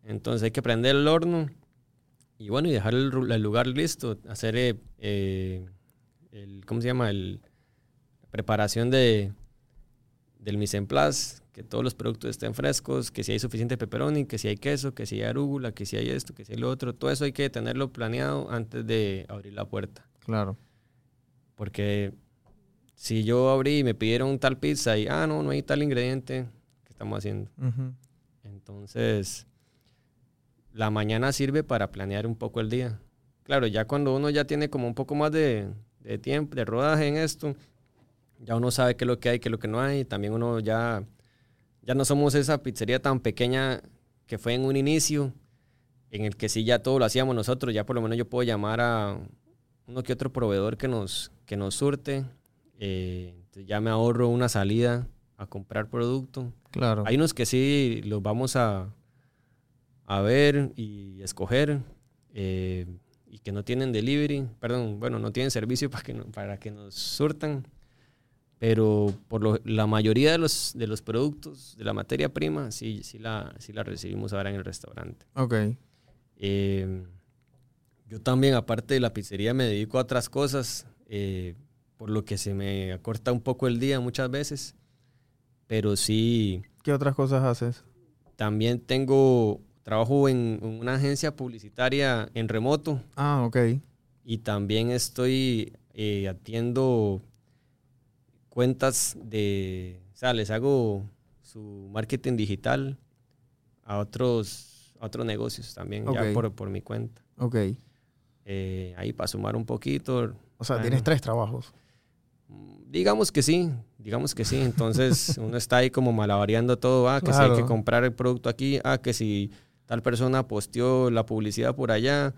C: Entonces hay que prender el horno y bueno, y dejar el lugar listo, hacer eh, eh, el, ¿cómo se llama? El, la preparación de, del mise en place, que todos los productos estén frescos, que si hay suficiente pepperoni, que si hay queso, que si hay arúgula, que si hay esto, que si hay lo otro, todo eso hay que tenerlo planeado antes de abrir la puerta.
B: Claro.
C: Porque si yo abrí y me pidieron tal pizza y, ah, no, no hay tal ingrediente, ¿qué estamos haciendo? Entonces, la mañana sirve para planear un poco el día. Claro, ya cuando uno ya tiene como un poco más de, de tiempo, de rodaje en esto, ya uno sabe qué es lo que hay, qué es lo que no hay. También uno ya, ya no somos esa pizzería tan pequeña que fue en un inicio, en el que sí ya todo lo hacíamos nosotros. Ya por lo menos yo puedo llamar a uno que otro proveedor que nos, que nos surte. Eh, ya me ahorro una salida a comprar producto.
B: Claro.
C: Hay unos que sí los vamos a, a ver y escoger eh, y que no tienen delivery, perdón, bueno, no tienen servicio para que, no- para que nos surtan, pero por lo- la mayoría de los, de los productos, de la materia prima, sí, sí, la, sí la recibimos ahora en el restaurante.
B: Ok.
C: Eh, yo también, aparte de la pizzería, me dedico a otras cosas, eh, por lo que se me acorta un poco el día muchas veces, pero sí...
B: ¿Qué otras cosas haces?
C: También tengo trabajo en, una agencia publicitaria en remoto
B: Ah, ok.
C: y también estoy eh, atiendo cuentas de, o sea, les hago su marketing digital a otros, a otros negocios también, ya por, por mi cuenta.
B: Ok.
C: Eh, ahí para sumar un poquito.
B: O sea,
C: Bueno.
B: tienes tres trabajos.
C: Mm, Digamos que sí, digamos que sí. Entonces uno está ahí como malabareando todo. Ah, que si hay que comprar el producto aquí. Ah, que si tal persona posteó la publicidad por allá.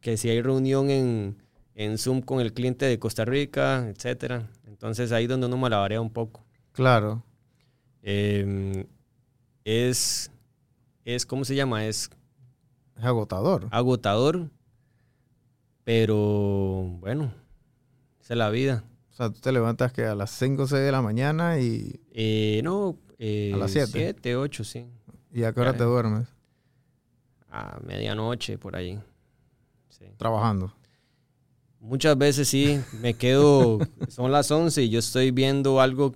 C: Que si hay reunión en, en Zoom con el cliente de Costa Rica, etcétera. Entonces ahí donde uno malabarea un poco.
B: Claro.
C: Eh, es, es, ¿cómo se llama? Es
B: Es agotador.
C: agotador. Pero bueno, esa es la vida.
B: O sea, tú te levantas que a las 5 o 6 de la mañana y,
C: Eh, no, eh,
B: ¿A las siete?
C: 7, 8, sí.
B: y a qué hora
C: Ya.
B: te duermes
C: A medianoche, por ahí. Sí.
B: trabajando.
C: Muchas veces sí, me quedo, son las 11 y yo estoy viendo algo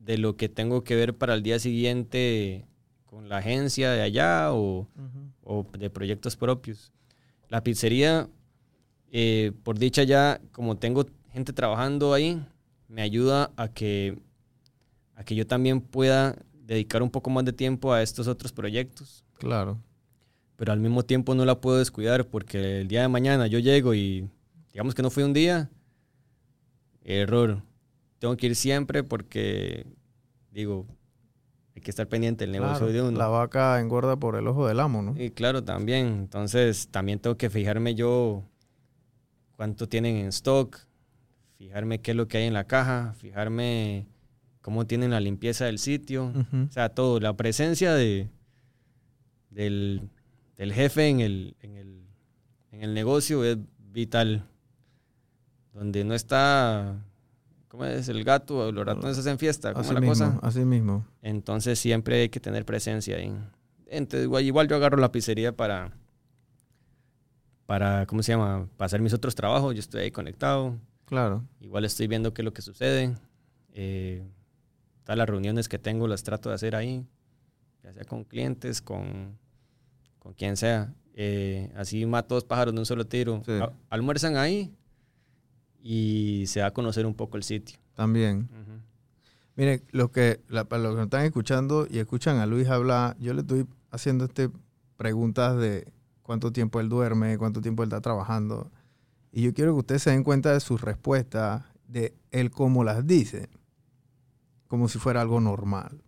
C: de lo que tengo que ver para el día siguiente con la agencia de allá o, o de proyectos propios. La pizzería, eh, por dicha ya, como tengo gente trabajando ahí, me ayuda a que, a que yo también pueda dedicar un poco más de tiempo a estos otros proyectos.
B: Claro.
C: Pero al mismo tiempo no la puedo descuidar porque el día de mañana yo llego y digamos que no fue un día, error. Tengo que ir siempre porque, digo, hay que estar pendiente del negocio
B: Claro.
C: de uno.
B: La vaca engorda por el ojo del amo, ¿no?
C: Y claro, también. Entonces, también tengo que fijarme yo cuánto tienen en stock, fijarme qué es lo que hay en la caja, fijarme cómo tienen la limpieza del sitio. O sea, todo. La presencia de, del, del jefe en el, en, el, en el negocio es vital. Donde no está, ¿cómo es? El gato, los ratones hacen fiesta, ¿cómo es
B: Así
C: la
B: mismo,
C: cosa?
B: así mismo.
C: Entonces siempre hay que tener presencia ahí. Entonces, igual, igual yo agarro la pizzería para, para, ¿cómo se llama? Para hacer mis otros trabajos. Yo estoy ahí conectado.
B: Claro.
C: Igual estoy viendo qué es lo que sucede. Eh, todas las reuniones que tengo las trato de hacer ahí. Ya sea con clientes, con, con quien sea. Eh, así mato dos pájaros de un solo tiro.
B: Sí.
C: Almuerzan ahí y se va a conocer un poco el sitio.
B: También.
C: Ujú.
B: Mire, los que, la- para los que nos están escuchando y escuchan a Luis hablar, yo le estoy haciendo este preguntas de cuánto tiempo él duerme, cuánto tiempo él está trabajando. Y yo quiero que ustedes se den cuenta de sus respuestas, de él cómo las dice, como si fuera algo normal.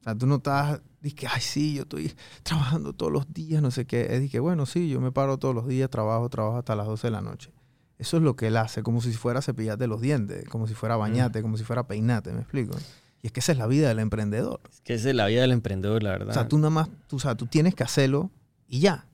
B: O sea, tú no estás dije, ay, sí, yo estoy trabajando todos los días, no sé qué. Es dije, bueno, sí, yo me paro todos los días, trabajo, trabajo hasta las 12 de la noche. Eso es lo que él hace, como si fuera cepillarte los dientes, como si fuera bañate, como si fuera peinate, ¿me explico? Y es que esa es la vida del emprendedor.
C: Es que esa es la vida del emprendedor, la verdad.
B: O sea, tú nada más, tú, o sea, tú tienes que hacerlo y ya.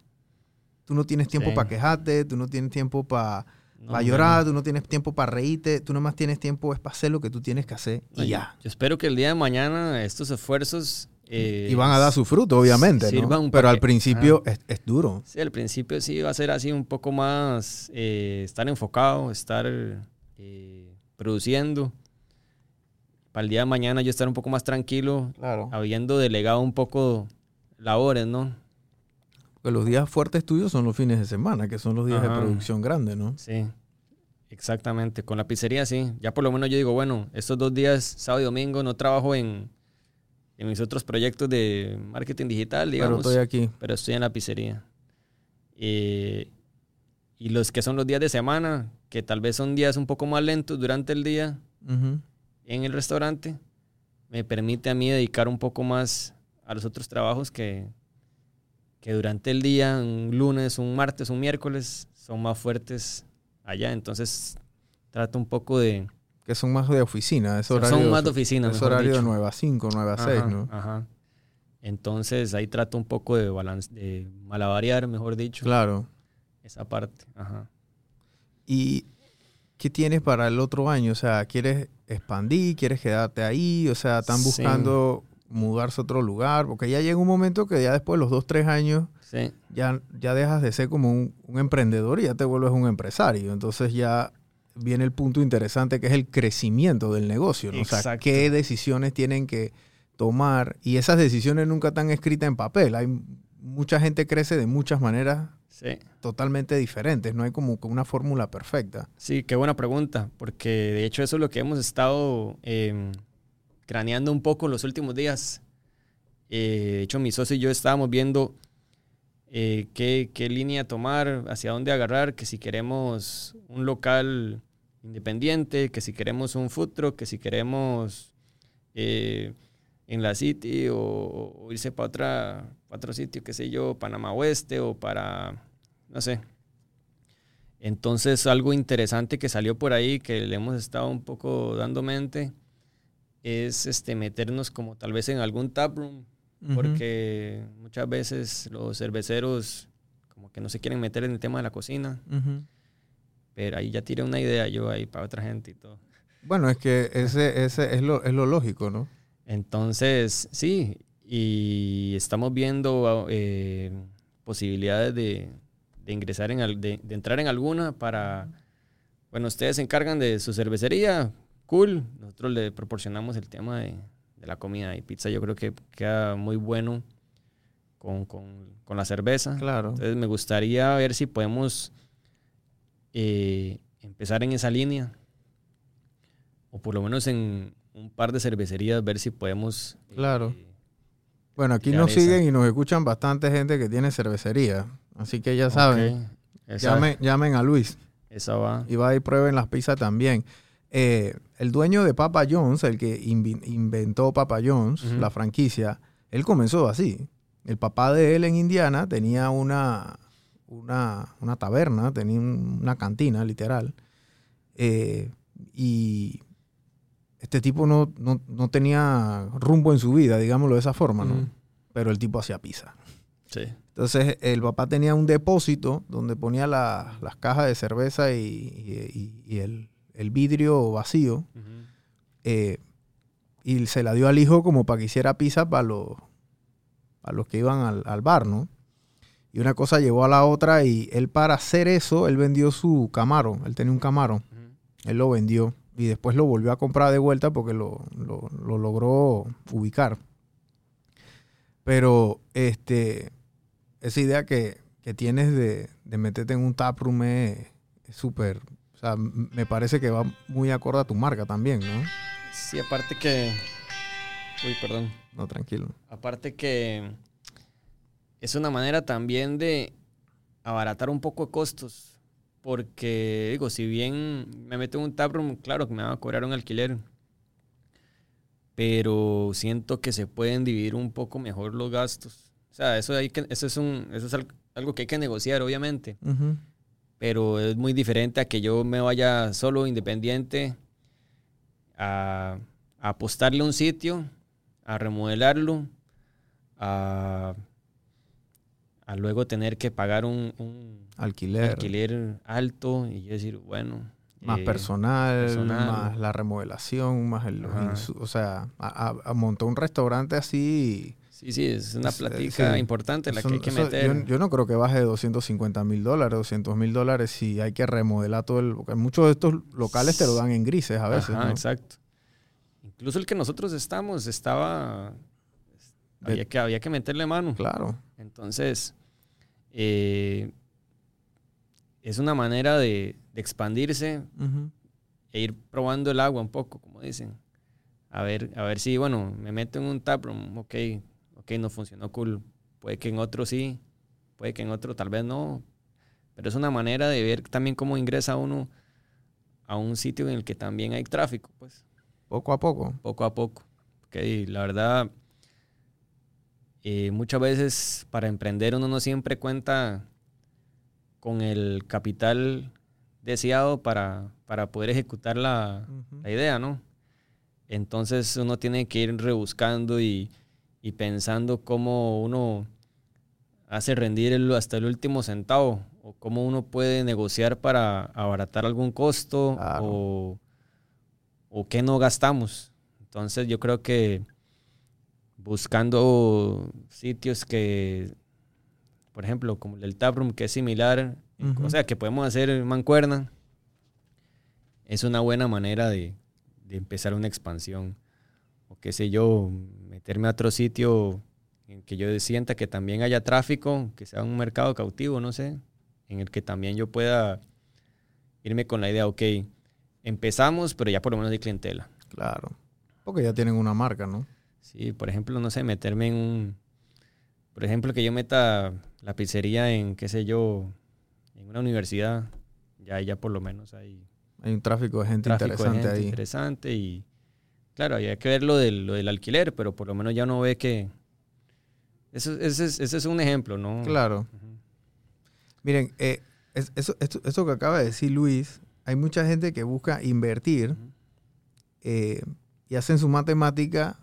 B: Tú no tienes tiempo
C: Sí.
B: para quejarte, tú no tienes tiempo para
C: No,
B: llorar,
C: bueno.
B: tú no tienes tiempo para reírte, tú nada más tienes tiempo es para hacer lo que tú tienes que hacer y
C: No,
B: ya.
C: Yo espero que el día de mañana estos esfuerzos... eh,
B: Y van a dar su fruto, obviamente, Pero al principio es, es duro.
C: Sí, al principio sí va a ser así un poco más eh, estar enfocado, estar eh, produciendo. Para el día de mañana yo estar un poco más tranquilo,
B: Claro.
C: habiendo delegado un poco labores, ¿no?
B: Porque los días fuertes tuyos son los fines de semana, que son los días
C: Ajá.
B: de producción grande, ¿no?
C: Sí, exactamente. Con la pizzería sí. Ya por lo menos yo digo, bueno, estos dos días, sábado y domingo, no trabajo en, en mis otros proyectos de marketing digital,
B: Pero
C: digamos.
B: estoy aquí.
C: pero estoy en la pizzería. Eh, y los que son los días de semana, que tal vez son días un poco más lentos durante el día en el restaurante, me permite a mí dedicar un poco más a los otros trabajos que, que durante el día, un lunes, un martes, un miércoles, son más fuertes allá. Entonces trato un poco de...
B: Que son más de oficina. Es
C: son
B: horario,
C: más de oficina.
B: es horario de
C: dicho.
B: 9 a 5, 9 a 6,
C: Ajá,
B: ¿no?
C: Ajá. Entonces ahí trato un poco de, balance, de malavariar, mejor dicho.
B: Claro.
C: Esa parte, ajá.
B: ¿Y qué tienes para el otro año? O sea, ¿quieres expandir? ¿Quieres quedarte ahí? O sea, ¿están
C: Sí.
B: buscando mudarse a otro lugar? Porque ya llega un momento que ya después de los dos, tres años,
C: Sí,
B: ya, ya dejas de ser como un, un emprendedor y ya te vuelves un empresario. Entonces ya viene el punto interesante que es el crecimiento del negocio. ¿no? O sea, qué decisiones tienen que tomar y esas decisiones nunca están escritas en papel. Hay mucha gente crece de muchas maneras
C: sí.
B: totalmente diferentes. No hay como una fórmula perfecta.
C: Sí, qué buena pregunta, porque de hecho eso es lo que hemos estado eh, craneando un poco en los últimos días. Eh, de hecho, mi socio y yo estábamos viendo eh, qué, línea tomar, hacia dónde agarrar, que si queremos un local independiente, que si queremos un food que si queremos eh, en la City o, o irse para otra, otro sitio, qué sé yo, Panamá Oeste o para, no sé. Entonces, algo interesante que salió por ahí, que le hemos estado un poco dando mente, es este, meternos como tal vez en algún taproom, Porque muchas veces los cerveceros como que no se quieren meter en el tema de la cocina,
B: Ujú.
C: pero ahí ya tiré una idea yo ahí para otra gente y todo.
B: Bueno, es que ese, ese es, lo, es lo lógico, ¿no?
C: Entonces, sí, y estamos viendo eh, posibilidades de, de ingresar en, al- de, de entrar en alguna para, bueno, ustedes se encargan de su cervecería, cool, nosotros le proporcionamos el tema de, de la comida y pizza, yo creo que queda muy bueno con, con- con la cerveza.
B: Claro.
C: Entonces me gustaría ver si podemos eh, empezar en esa línea. O por lo menos en un par de cervecerías ver si podemos... eh,
B: Claro. Bueno, aquí nos
C: esa.
B: siguen y nos escuchan bastante gente que tiene cervecería. Así que ya saben, llamen, llamen a Luis
C: esa va.
B: y va y prueben las pizzas también. Eh, el dueño de Papa John's, el que inventó Papa John's, la franquicia, él comenzó así. El papá de él en Indiana tenía una, una, una taberna, tenía un- una cantina, literal. Eh, y este tipo no, no- no tenía rumbo en su vida, digámoslo de esa forma, ¿no? Pero el tipo hacía pizza.
C: Sí.
B: Entonces el papá tenía un depósito donde ponía la- las cajas de cerveza y, y- y- y el, el vidrio vacío eh, y se la dio al hijo como para que hiciera pizza para los, para los que iban al, al bar, ¿no? Y una cosa llevó a la otra y él para hacer eso, él vendió su camaro, él tenía un camaro, él lo vendió y después lo volvió a comprar de vuelta porque lo, lo- lo logró ubicar. Pero este, esa idea que, que tienes de, de meterte en un taproom es súper, sea, me parece que va muy acorde a tu marca también, ¿no?
C: Sí, aparte que... Uy, perdón.
B: No, tranquilo.
C: Aparte que es una manera también de abaratar un poco de costos. Porque, digo, si bien me meto en un taproom, claro que me van a cobrar un alquiler. pero siento que se pueden dividir un poco mejor los gastos. O sea, eso, hay que, eso, es, un, eso es algo que hay que negociar, obviamente. Pero es muy diferente a que yo me vaya solo, independiente, a, a apostarle un sitio, a remodelarlo, a, a luego tener que pagar un, un
B: alquiler.
C: alquiler alto y decir, bueno,
B: más
C: eh,
B: personal, más la remodelación, más el, o sea, a, montar un restaurante así.
C: Sí, sí, es una platica importante la que hay que meter.
B: Yo, no creo que baje de 250 mil dólares, 200 mil dólares si hay que remodelar todo el... Porque muchos de estos locales te lo dan en grises a veces.
C: Ajá, exacto. Incluso el que nosotros estamos estaba... Había que, había que meterle mano.
B: Claro.
C: Entonces, eh, es una manera de, expandirse e ir probando el agua un poco, como dicen. A ver, a ver si, bueno, me meto en un taproom, ok, ok, no funcionó cool. Puede que en otro sí, puede que en otro tal vez no. Pero es una manera de ver también cómo ingresa uno a un sitio en el que también hay tráfico, pues.
B: Poco a poco.
C: Poco a poco. Ok, la verdad, eh, muchas veces para emprender uno no siempre cuenta con el capital deseado para, para poder ejecutar la, idea, ¿no? Entonces uno tiene que ir rebuscando y, pensando cómo uno hace rendir hasta el último centavo o cómo uno puede negociar para abaratar algún costo o, o qué no gastamos. Entonces yo creo que buscando sitios que por ejemplo, como el Taproom, que es similar, o sea, que podemos hacer mancuerna, es una buena manera de, empezar una expansión. Qué sé yo, meterme a otro sitio en que yo sienta que también haya tráfico, que sea un mercado cautivo, no sé, en el que también yo pueda irme con la idea, ok, empezamos, pero ya por lo menos hay clientela.
B: Claro, porque ya tienen una marca, ¿no?
C: Sí, por ejemplo, no sé, meterme en un, por ejemplo, que yo meta la pizzería en, qué sé yo, en una universidad, ya, ya por lo menos hay...
B: Hay un tráfico de gente interesante ahí.
C: interesante y, claro, hay que ver lo del, lo del alquiler, pero por lo menos ya uno ve que... Eso, ese, es, ese es un ejemplo, ¿no?
B: Claro. Miren, eh, eso, esto, que acaba de decir Luis, hay mucha gente que busca invertir eh, y hacen su matemática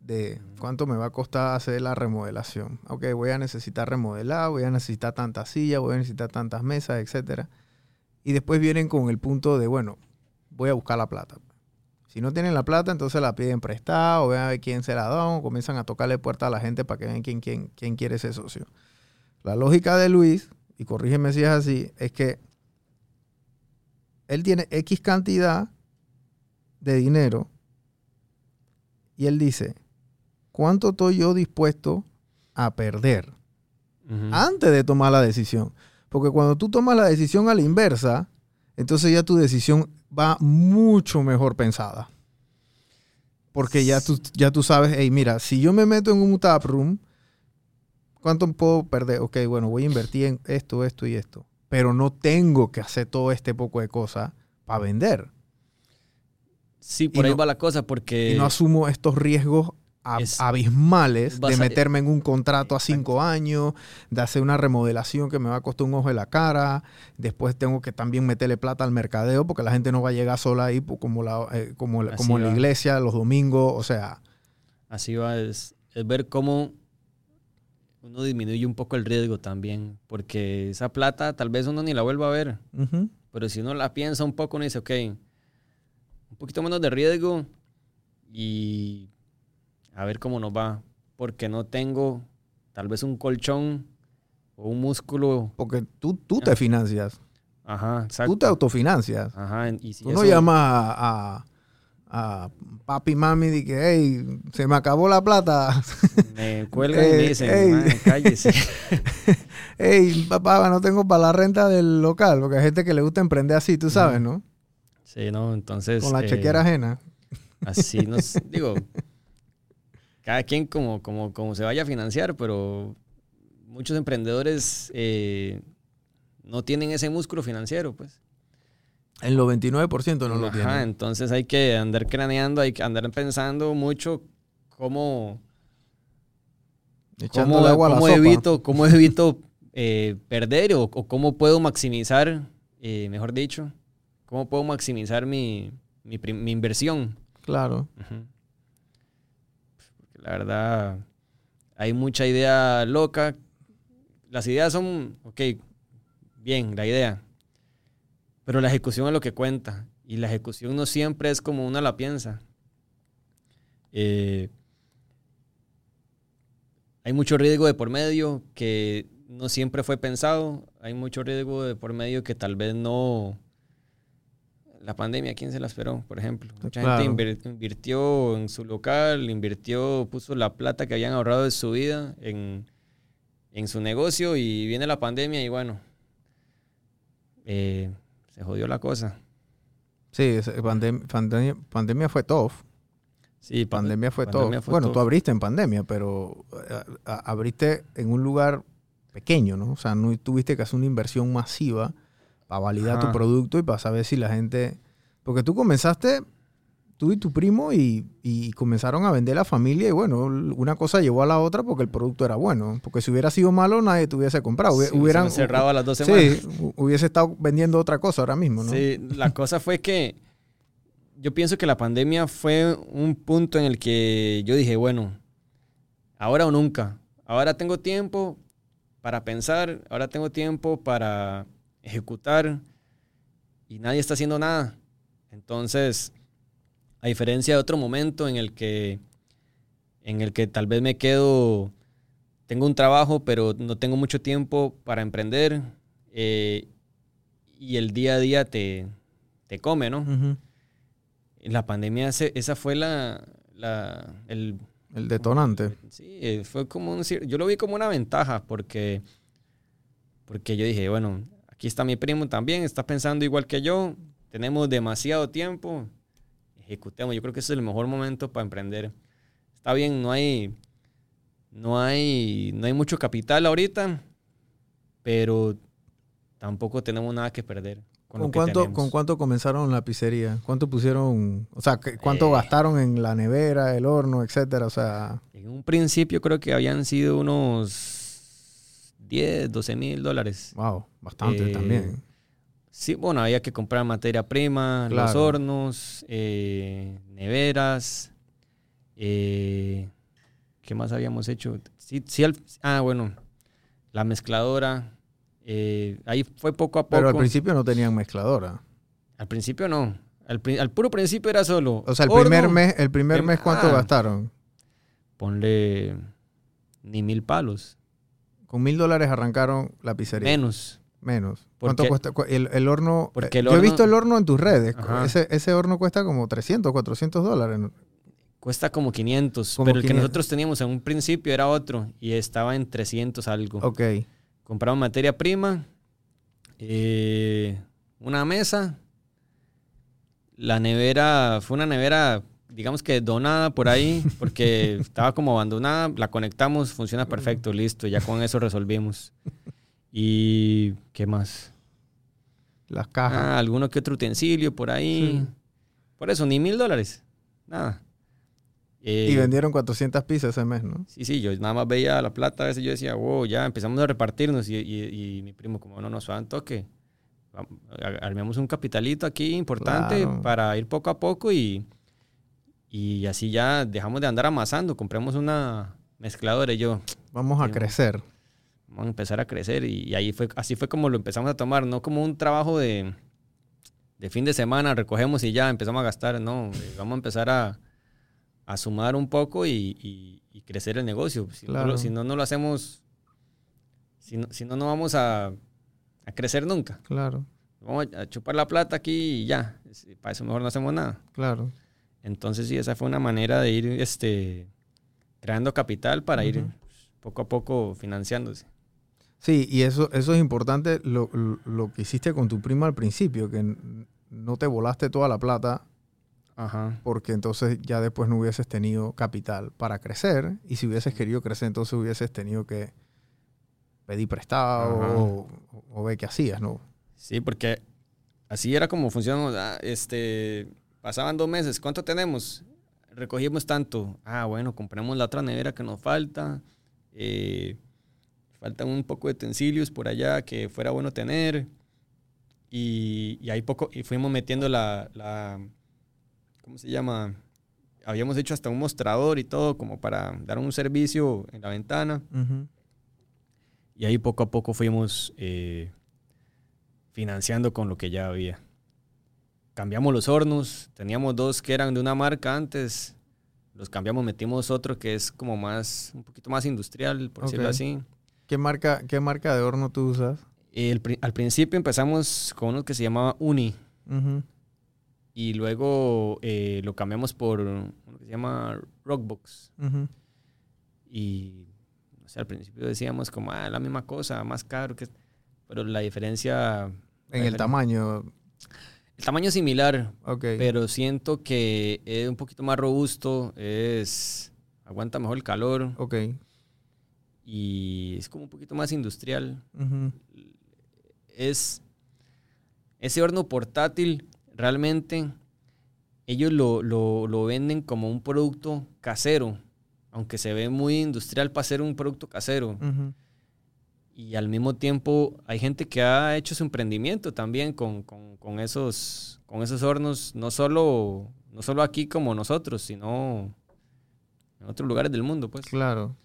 B: de cuánto me va a costar hacer la remodelación. Ok, voy a necesitar remodelar, voy a necesitar tantas sillas, voy a necesitar tantas mesas, etc. Y después vienen con el punto de, bueno, voy a buscar la plata. Si no tienen la plata, entonces la piden prestada o ven a ver quién se la da o comienzan a tocarle puerta a la gente para que vean quién, quién, quién quiere ese socio. La lógica de Luis, y corrígeme si es así, es que él tiene X cantidad de dinero y él dice, ¿cuánto estoy yo dispuesto a perder antes de tomar la decisión? Porque cuando tú tomas la decisión a la inversa, entonces ya tu decisión va mucho mejor pensada. Porque ya tú, ya tú sabes, hey, mira, si yo me meto en un tap room, ¿cuánto puedo perder? Ok, bueno, voy a invertir en esto, esto y esto. Pero no tengo que hacer todo este poco de cosas para vender.
C: Sí, por ahí va la cosa, porque...
B: Y no asumo estos riesgos abismales de meterme en un contrato a cinco años, de hacer una remodelación que me va a costar un ojo de la cara, después tengo que también meterle plata al mercadeo porque la gente no va a llegar sola ahí pues, como, la, eh, como, como en la iglesia los domingos, o sea.
C: Así va, es, ver cómo uno disminuye un poco el riesgo también, porque esa plata tal vez uno ni la vuelva a ver, pero si uno la piensa un poco, uno dice, ok, un poquito menos de riesgo y a ver cómo nos va, porque no tengo tal vez un colchón o un músculo.
B: Porque tú, tú te financias.
C: Ajá, exacto.
B: Tú te autofinancias.
C: Ajá.
B: Y si tú no llamas a, a, papi mami y que, hey, se me acabó la plata.
C: Me cuelgan y me dicen, hey, cállese.
B: hey, papá, no tengo para la renta del local, porque hay gente que le gusta emprender así, tú sabes, ¿no?
C: Sí, no, entonces.
B: Con la chequera eh, ajena.
C: Así nos, digo, cada quien como, como, como se vaya a financiar, pero muchos emprendedores eh, no tienen ese músculo financiero, pues.
B: El 99% no lo
C: Ajá,
B: tiene.
C: entonces hay que andar craneando, hay que andar pensando mucho cómo,
B: Echando
C: cómo,
B: agua a la
C: cómo evito, cómo evito eh, perder o, o cómo puedo maximizar, eh, mejor dicho, cómo puedo maximizar mi, mi, mi inversión.
B: Claro.
C: Ujú. La verdad, hay mucha idea loca. Las ideas son, ok, bien, la idea. Pero la ejecución es lo que cuenta. Y la ejecución no siempre es como uno la piensa. Eh, hay mucho riesgo de por medio que no siempre fue pensado. Hay mucho riesgo de por medio que tal vez no... La pandemia, ¿quién se la esperó? Por ejemplo. Mucha
B: Claro.
C: gente invir- invirtió en su local, invirtió, puso la plata que habían ahorrado de su vida en, en su negocio y viene la pandemia y bueno, eh, se jodió la cosa.
B: Sí, pandem- pandemia, fue tough.
C: Sí, pan-
B: Pandemia fue
C: pandemia
B: tough.
C: fue
B: bueno,
C: tough.
B: tú abriste en pandemia, pero eh, abriste en un lugar pequeño, ¿no? O sea, no tuviste que hacer una inversión masiva para validar tu producto y para saber si la gente... Porque tú comenzaste, tú y tu primo, y, y comenzaron a vender la familia y bueno, una cosa llevó a la otra porque el producto era bueno. Porque si hubiera sido malo, nadie te hubiese comprado.
C: Sí,
B: hubieran,
C: me cerraba a las dos semanas.
B: Sí, hu- hubiese estado vendiendo otra cosa ahora mismo, ¿no?
C: Sí, la cosa fue que yo pienso que la pandemia fue un punto en el que yo dije, bueno, ahora o nunca. Ahora tengo tiempo para pensar, ahora tengo tiempo para ejecutar y nadie está haciendo nada. Entonces, a diferencia de otro momento en el que en el que tal vez me quedo tengo un trabajo pero no tengo mucho tiempo para emprender eh, y el día a día te, te come, ¿no?
B: Ujú.
C: En La pandemia, esa fue la, la- el,
B: El detonante.
C: Sí, eh, fue como un... Yo lo vi como una ventaja porque, porque yo dije, bueno, aquí está mi primo también, está pensando igual que yo, tenemos demasiado tiempo, ejecutemos. Yo creo que ese es el mejor momento para emprender. Está bien, no hay, no hay, no hay mucho capital ahorita, pero tampoco tenemos nada que perder. Con,
B: ¿Con cuánto,
C: tenemos.
B: ¿Con cuánto comenzaron la pizzería? ¿Cuánto pusieron? O sea, ¿qué- ¿cuánto
C: Eh.
B: gastaron en la nevera, el horno, etcétera? O sea,
C: En un principio creo que habían sido unos 10, 12 mil dólares.
B: wow, bastante
C: Eh,
B: también.
C: Sí, bueno, había que comprar materia prima, los hornos, eh, neveras. eh, ¿Qué más habíamos hecho? Sí, sí, al- ah, bueno, la mezcladora. ahí fue poco a poco.
B: Pero al principio no tenían mezcladora.
C: Al principio no. Al, al puro principio era solo.
B: O sea, el
C: horno,
B: primer mes, el primer
C: Prim-
B: mes ¿cuánto
C: ah.
B: gastaron?
C: Ponle ni mil palos.
B: Con mil dólares arrancaron la pizzería.
C: Menos.
B: Menos. ¿Cuánto cuesta? Cu- El, el horno.
C: Porque
B: eh,
C: el
B: Yo he visto el horno en tus redes.
C: Ajá.
B: Ese, ese horno cuesta como 300, 400 dólares.
C: Cuesta como 500,
B: Como
C: pero el que
B: 500.
C: nosotros teníamos en un principio era otro y estaba en 300 algo.
B: Ok.
C: Compramos materia prima, eh, una mesa, la nevera, fue una nevera, digamos que donada por ahí, porque estaba como abandonada, la conectamos, funciona perfecto, listo, ya con eso resolvimos. ¿Y qué más?
B: Las cajas.
C: Ah, alguno que otro utensilio por ahí.
B: Sí.
C: Por eso, ni mil dólares, nada. Eh,
B: y vendieron 400 pizzas ese mes, ¿no?
C: Sí, sí, yo nada más veía la plata, a veces yo decía, wow, ya empezamos a repartirnos y, y- y mi primo como, no, no, suave un toque. Armemos un capitalito aquí importante
B: Claro.
C: para ir poco a poco y, y así ya dejamos de andar amasando, compremos una mezcladora y yo,
B: Vamos a crecer.
C: vamos a empezar a crecer y, y ahí fue, así fue como lo empezamos a tomar, no como un trabajo de, de fin de semana, recogemos y ya empezamos a gastar, no, vamos a empezar a, a sumar un poco y, y- y crecer el negocio. Si, no,
B: Claro.
C: si no, no lo hacemos, si no, si no, no vamos a, a crecer nunca.
B: Claro,
C: Vamos a, chupar la plata aquí y ya, para eso mejor no hacemos nada.
B: claro.
C: Entonces sí, esa fue una manera de ir este, creando capital para ir
B: Ujú.
C: poco a poco financiándose.
B: Sí, y eso, eso es importante lo, lo- lo que hiciste con tu prima al principio, que no te volaste toda la plata
C: Ajá.
B: porque entonces ya después no hubieses tenido capital para crecer y si hubieses querido crecer entonces hubieses tenido que pedir prestado o, o ver qué hacías, ¿no?
C: Sí, porque así era como funcionamos. Ah, este, pasaban dos meses, ¿cuánto tenemos? Recogimos tanto. Ah, bueno, compramos la otra nevera que nos falta. Eh, faltan un poco de utensilios por allá que fuera bueno tener. Y, y ahí poco, y fuimos metiendo la, la, ¿cómo se llama? Habíamos hecho hasta un mostrador y todo como para dar un servicio en la ventana. Y ahí poco a poco fuimos eh, financiando con lo que ya había. Cambiamos los hornos, teníamos dos que eran de una marca antes, los cambiamos, metimos otro que es como más, un poquito más industrial, por decirlo así.
B: ¿Qué marca, ¿Qué marca de horno tú usas?
C: El al principio empezamos con uno que se llamaba Uni
B: Ujú.
C: y luego eh, lo cambiamos por uno que se llama Rockbox.
B: Ujú.
C: Y o sea, al principio decíamos como, ah, la misma cosa, más caro, que... pero la diferencia...
B: En el tamaño.
C: El tamaño es similar,
B: Ok.
C: pero siento que es un poquito más robusto, es aguanta mejor el calor
B: ok.
C: y es como un poquito más industrial. Es ese horno portátil, realmente ellos lo, lo- lo venden como un producto casero, aunque se ve muy industrial para ser un producto casero. Y al mismo tiempo hay gente que ha hecho su emprendimiento también con, con- con esos, con esos hornos, no solo, no solo aquí como nosotros, sino en otros lugares del mundo. Pues.
B: Claro.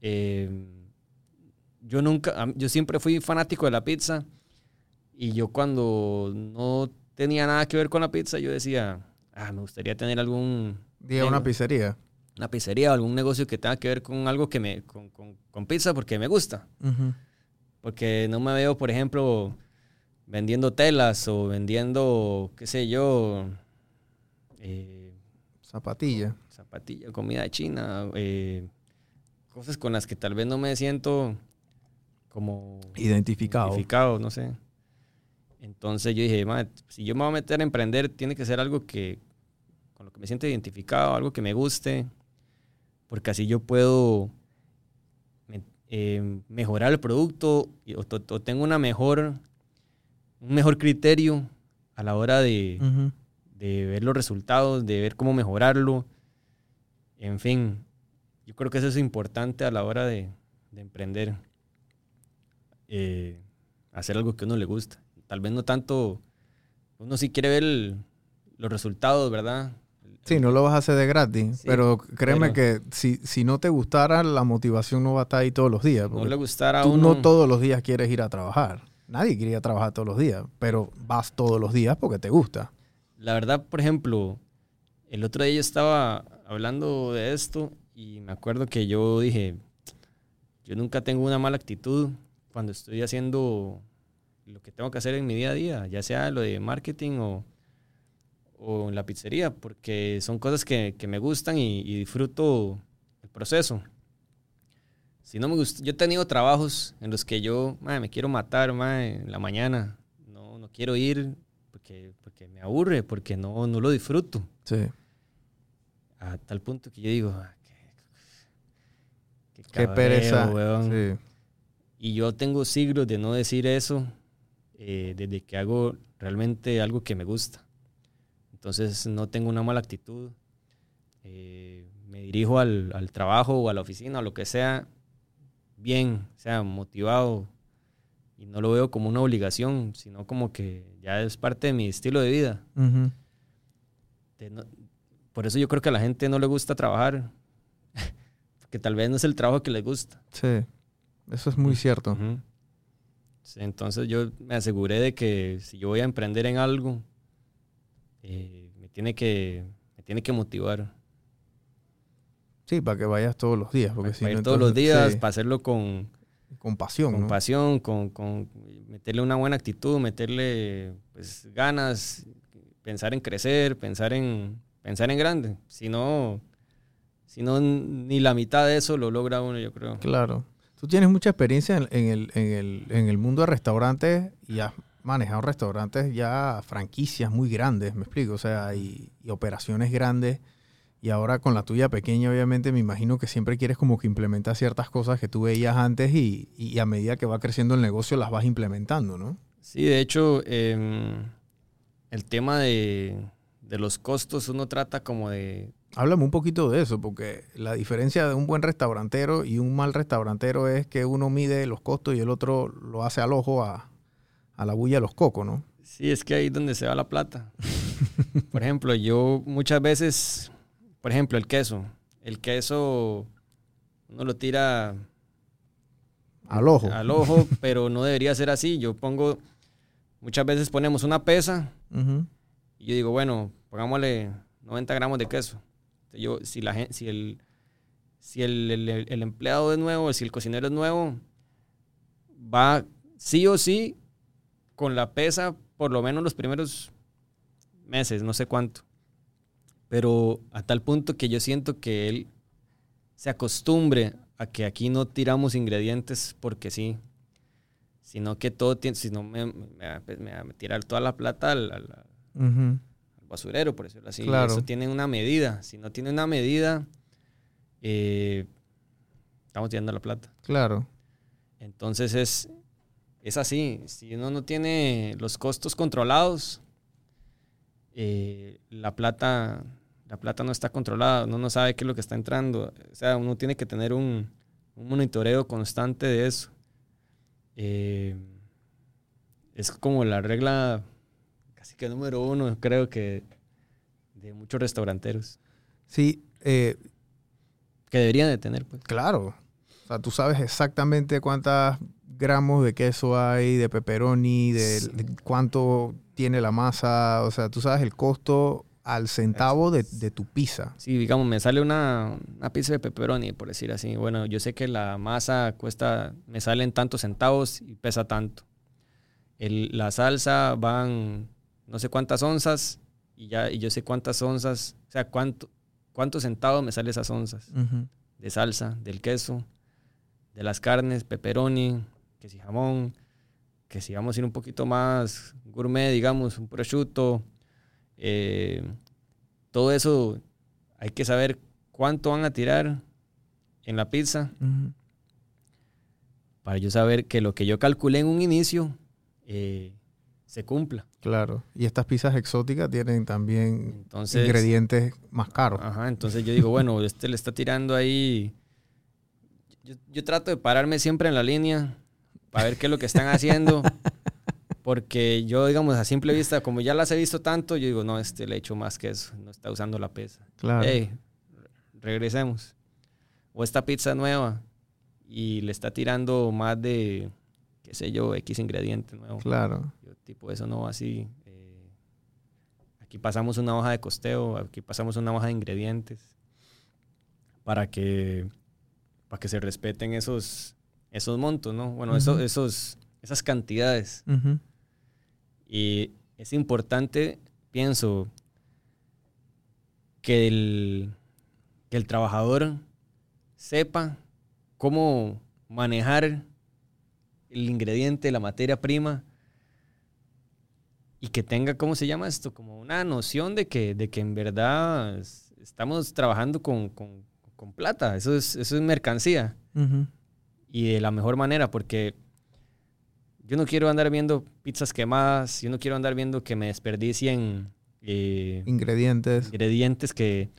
C: Eh, yo nunca, yo siempre fui fanático de la pizza y yo cuando no tenía nada que ver con la pizza, yo decía, ah, me gustaría tener algún,
B: Diga una pizzería.
C: una pizzería o algún negocio que tenga que ver con algo que me, con, con- con pizza porque me gusta.
B: Ujú.
C: Porque no me veo, por ejemplo, vendiendo telas o vendiendo, qué sé yo, eh,
B: Zapatilla.
C: zapatilla, comida china, eh, cosas con las que tal vez no me siento como
B: Identificado.
C: identificado, no sé. Entonces yo dije, "Ma, si yo me voy a meter a emprender, tiene que ser algo que con lo que me siento identificado, algo que me guste, porque así yo puedo eh, mejorar el producto o, o tengo una mejor, un mejor criterio a la hora de, de ver los resultados, de ver cómo mejorarlo. En fin, yo creo que eso es importante a la hora de, de emprender. Eh, hacer algo que a uno le gusta. Tal vez no tanto, uno sí quiere ver el- los resultados, ¿verdad?
B: Sí, no lo vas a hacer de gratis,
C: Sí,
B: pero créeme
C: pero-
B: que si, si no te gustara, la motivación no va a estar ahí todos los días.
C: No le gustará a
B: tú
C: uno.
B: no todos los días quieres ir a trabajar. Nadie quiere ir a trabajar todos los días, pero vas todos los días porque te gusta.
C: La verdad, por ejemplo, el otro día yo estaba hablando de esto y me acuerdo que yo dije, yo nunca tengo una mala actitud cuando estoy haciendo lo que tengo que hacer en mi día a día, ya sea lo de marketing o, o en la pizzería, porque son cosas que, que me gustan y, y disfruto el proceso. Si no me gusta, yo he tenido trabajos en los que yo "Mae, me quiero matar mae, en la mañana, no, no quiero ir porque, porque me aburre, porque no, no lo disfruto.
B: Sí.
C: A tal punto que yo digo, "Ah, qué,
B: Qué
C: cabreo,
B: pereza.
C: weón".
B: Sí.
C: Y yo tengo siglos de no decir eso eh, desde que hago realmente algo que me gusta. Entonces no tengo una mala actitud. Eh, me dirijo al, al trabajo o a la oficina o lo que sea bien, o sea, motivado. Y no lo veo como una obligación, sino como que ya es parte de mi estilo de vida.
B: Ujú.
C: De no- por eso yo creo que a la gente no le gusta trabajar. Porque tal vez no es el trabajo que les gusta.
B: Sí. Eso es muy cierto.
C: Sí, entonces yo me aseguré de que si yo voy a emprender en algo, eh, me, tiene que, me tiene que motivar.
B: Sí, para que vayas todos los días. Porque
C: Para,
B: si
C: para
B: no,
C: ir todos los días,
B: sí,
C: para hacerlo con,
B: con pasión.
C: con
B: ¿no?
C: pasión, con, con meterle una buena actitud, meterle pues, ganas, pensar en crecer, pensar en, pensar en grande. Si no, si no, ni la mitad de eso lo logra uno, yo creo.
B: Claro. Tú tienes mucha experiencia en, en el, en, el, en el mundo de restaurantes y has manejado restaurantes ya franquicias muy grandes, me explico, o sea, y, y operaciones grandes. Y ahora con la tuya pequeña, obviamente, me imagino que siempre quieres como que implementar ciertas cosas que tú veías antes y, y a medida que va creciendo el negocio las vas implementando, ¿no?
C: Sí, de hecho, em, el tema de, de los costos, uno trata como de
B: Háblame un poquito de eso, porque la diferencia de un buen restaurantero y un mal restaurantero es que uno mide los costos y el otro lo hace al ojo a, a la bulla de los cocos, ¿no?
C: Sí, es que ahí es donde se va la plata. por ejemplo, yo muchas veces, por ejemplo, el queso. El queso uno lo tira
B: Al ojo.
C: al ojo, pero no debería ser así. Yo pongo, muchas veces ponemos una pesa y yo digo, bueno, pongámosle 90 gramos de queso. Yo, si, la, gen- si, el, si el, el- el empleado es nuevo, si el cocinero es nuevo, va sí o sí con la pesa por lo menos los primeros meses, no sé cuánto. Pero a tal punto que yo siento que él se acostumbre a que aquí no tiramos ingredientes porque sí, sino que todo tiene, si no me, me, va- pues, me a tirar toda la plata al, al basurero, por decirlo así.
B: Claro.
C: Eso tiene una medida. Si no tiene una medida, eh, estamos tirando la plata.
B: Claro.
C: Entonces es, es así. Si uno no tiene los costos controlados, eh, la plata la plata no está controlada, uno no sabe qué es lo que está entrando. O sea, uno tiene que tener un, un monitoreo constante de eso. Eh, es como la regla casi que número uno, creo que, de muchos restauranteros.
B: Sí, eh,
C: Que deberían de tener, pues.
B: claro. O sea, tú sabes exactamente cuántos gramos de queso hay, de pepperoni, de,
C: Sí.
B: de cuánto tiene la masa. O sea, tú sabes el costo al centavo de, de tu pizza.
C: Si, digamos, me sale una, una pizza de pepperoni, por decir así. Bueno, yo sé que la masa cuesta, me salen tantos centavos y pesa tanto. El- la salsa van no sé cuántas onzas y ya y yo sé cuántas onzas, o sea, cuánto, cuántos centavos me salen esas onzas de salsa, del queso, de las carnes, pepperoni, que si jamón, que si vamos a ir un poquito más gourmet, digamos, un prosciutto, eh, todo eso hay que saber cuánto van a tirar en la pizza para yo saber que lo que yo calculé en un inicio eh, se cumpla.
B: Claro. Y estas pizzas exóticas tienen también
C: Entonces,
B: ingredientes más caros.
C: Ajá, entonces yo digo, bueno, este le está tirando ahí. Yo, yo trato de pararme siempre en la línea para ver qué es lo que están haciendo. Porque yo, digamos, a simple vista, como ya las he visto tanto, yo digo, no, este le he hecho más que eso, no está usando la pesa.
B: Claro.
C: Ey, regresemos. O esta pizza nueva y le está tirando más de, qué sé yo, X ingrediente nuevo.
B: Claro.
C: Yo, tipo, eso no va así. eh, aquí pasamos una hoja de costeo, aquí pasamos una hoja de ingredientes para que, para que se respeten esos, esos montos, ¿no? Bueno, esos, esas cantidades. Y es importante, pienso, que el, que el trabajador sepa cómo manejar el ingrediente, la materia prima, y que tenga, ¿cómo se llama esto? Como una noción de que, de que en verdad es- estamos trabajando con, con- con plata, eso es, eso es mercancía. Y de la mejor manera, porque yo no quiero andar viendo pizzas quemadas, yo no quiero andar viendo que me desperdicien eh,
B: Ingredientes.
C: ingredientes que,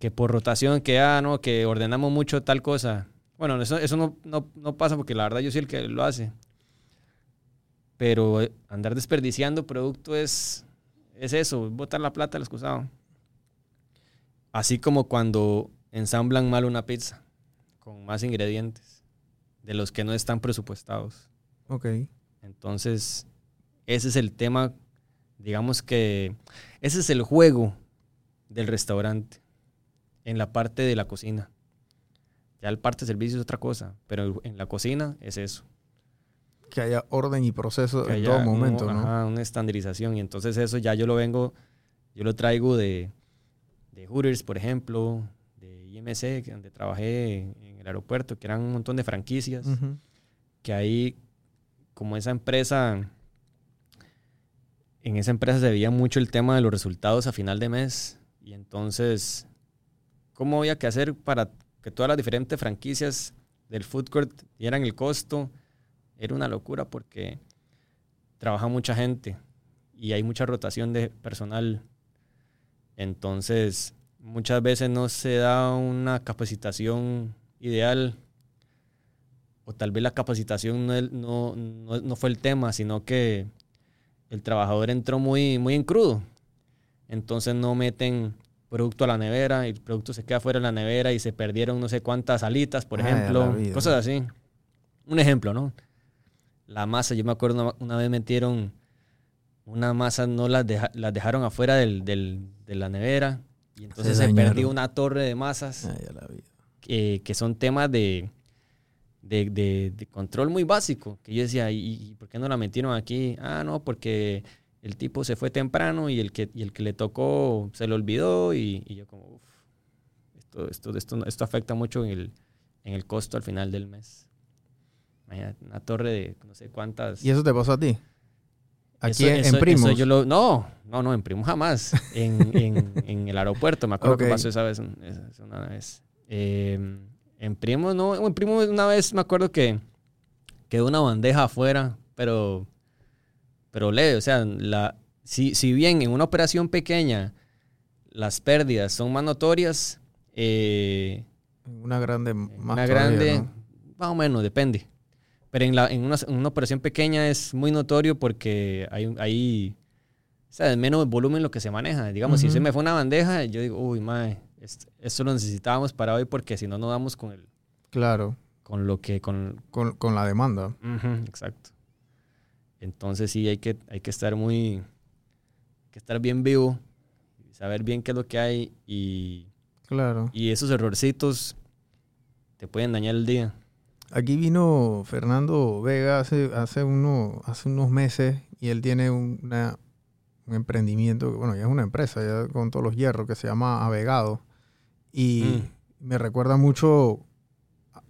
C: que por rotación, que, ah, no, que ordenamos mucho tal cosa. Bueno, eso, eso no, no, no pasa porque la verdad yo soy el que lo hace. Pero eh, andar desperdiciando producto es, es eso, botar la plata al excusado. Así como cuando ensamblan mal una pizza con más ingredientes de los que no están presupuestados.
B: Ok.
C: Entonces, ese es el tema, digamos que ese es el juego del restaurante en la parte de la cocina. Ya el parte de servicio es otra cosa, pero en la cocina es eso.
B: Que haya orden y proceso
C: que
B: en todo
C: un-
B: momento, ¿no?
C: ajá, una estandarización. Y entonces eso ya yo lo vengo, yo lo traigo de, de Hooters, por ejemplo, de IMC, donde trabajé en el aeropuerto, que eran un montón de franquicias
B: Ujú.
C: que ahí, como esa empresa, en esa empresa se veía mucho el tema de los resultados a final de mes. Y entonces, ¿cómo había que hacer para que todas las diferentes franquicias del food court dieran el costo? Era una locura porque trabaja mucha gente y hay mucha rotación de personal. Entonces, muchas veces no se da una capacitación ideal o tal vez la capacitación no, no, no, no fue el tema, sino que el trabajador entró muy, muy en crudo. Entonces no meten producto a la nevera y el producto se queda fuera de la nevera y se perdieron no sé cuántas alitas, por
B: Ay,
C: ejemplo, cosas así. Un ejemplo, ¿no? La masa, yo me acuerdo una, una vez metieron una masa, no las, deja- las dejaron afuera del, del- de la nevera y entonces se, perdió una torre de masas
B: Ay, la vida.
C: Que, que son temas de, de, de- de control muy básico. Que yo decía, ¿y, por qué no la metieron aquí? Ah, no, porque el tipo se fue temprano y el que, y el que le tocó se lo olvidó. Y, y yo como, uff, esto, esto, esto, esto afecta mucho en el, en el costo al final del mes. Una torre de no sé cuántas...
B: ¿Y eso te pasó a ti? Aquí
C: Eso-
B: en, en
C: eso-
B: Primos.
C: eso yo lo- no, no, no, en Primos jamás. En, en- en el aeropuerto, me acuerdo
B: Ok.
C: que pasó esa vez. esa una vez. Eh, en Primos, no, en Primos una vez me acuerdo que quedó una bandeja afuera, pero, pero leve. O sea, la, si, si bien en una operación pequeña las pérdidas son más notorias, eh,
B: Una grande más
C: una
B: todavía,
C: grande,
B: ¿no?
C: más o menos, depende. Pero en, la, en, una, en una operación pequeña es muy notorio porque hay, hay o sea, es menos volumen lo que se maneja. Digamos, si
B: Ujú.
C: se me fue una bandeja, yo digo, uy, mae, esto, esto lo necesitábamos para hoy porque si no, no damos con, el,
B: Claro,
C: con lo que... Con,
B: con, con la demanda.
C: Exacto. Entonces sí, hay que, hay que estar muy... Hay que estar bien vivo, saber bien qué es lo que hay y,
B: Claro.
C: y esos errorcitos te pueden dañar el día.
B: Aquí vino Fernando Vega hace, hace, uno, hace unos meses y él tiene una- un emprendimiento, bueno, ya es una empresa, ya con todos los hierros, que se llama Avegado. Y me recuerda mucho,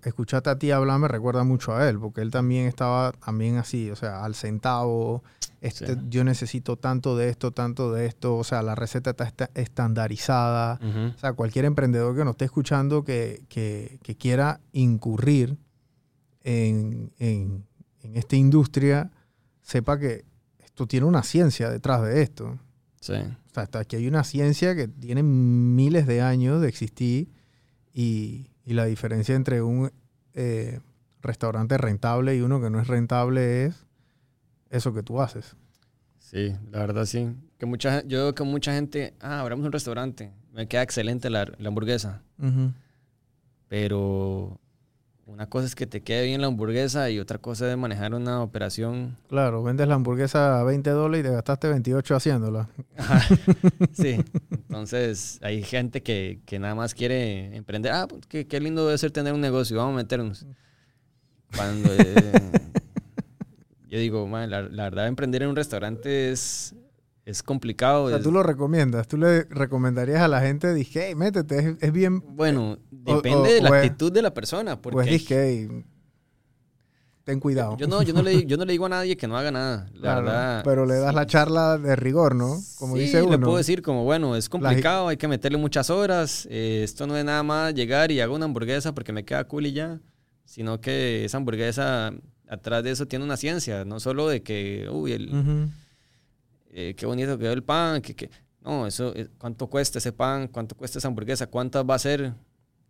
B: escucharte a ti hablar me recuerda mucho a él, porque él también estaba también así, o sea, al centavo, este,
C: Sí.
B: yo necesito tanto de esto, tanto de esto, o sea, la receta está esta- estandarizada. O sea, cualquier emprendedor que nos esté escuchando que, que- que quiera incurrir en, en- en esta industria, sepa que esto tiene una ciencia detrás de esto.
C: Sí.
B: O sea, hasta aquí hay una ciencia que tiene miles de años de existir y, y la diferencia entre un eh, restaurante rentable y uno que no es rentable es eso que tú haces.
C: Sí, la verdad sí. Que mucha, yo veo que mucha gente, ah, abramos un restaurante, me queda excelente la, la hamburguesa, pero una cosa es que te quede bien la hamburguesa y otra cosa es manejar una operación.
B: Claro, vendes la hamburguesa a 20 dólares y te gastaste 28 haciéndola.
C: Ajá. sí, entonces hay gente que, que nada más quiere emprender. Ah, pues, qué, qué lindo debe ser tener un negocio, vamos a meternos. Cuando eh, yo digo, "Man, la, la verdad, emprender en un restaurante es, es complicado.
B: O sea,
C: es-
B: tú lo recomiendas. Tú le recomendarías a la gente, dije, hey, métete, es, es bien.
C: Bueno, depende
B: o-
C: de la
B: es-
C: actitud de la persona. Porque
B: Pues dije, ten cuidado.
C: yo, no, yo, no le, yo no le digo a nadie que no haga nada. La
B: Claro,
C: verdad.
B: Pero le das
C: sí.
B: la charla de rigor, ¿no? Como
C: Sí,
B: dice uno.
C: le puedo decir como, bueno, es complicado, hay que meterle muchas horas. eh, esto no es nada más llegar y hago una hamburguesa porque me queda cool y ya. Sino que esa hamburguesa, atrás de eso tiene una ciencia. No solo de que, uy, el. Eh, qué bonito quedó el pan, que, que- no, eso, eh, cuánto cuesta ese pan, cuánto cuesta esa hamburguesa, cuántas va a ser,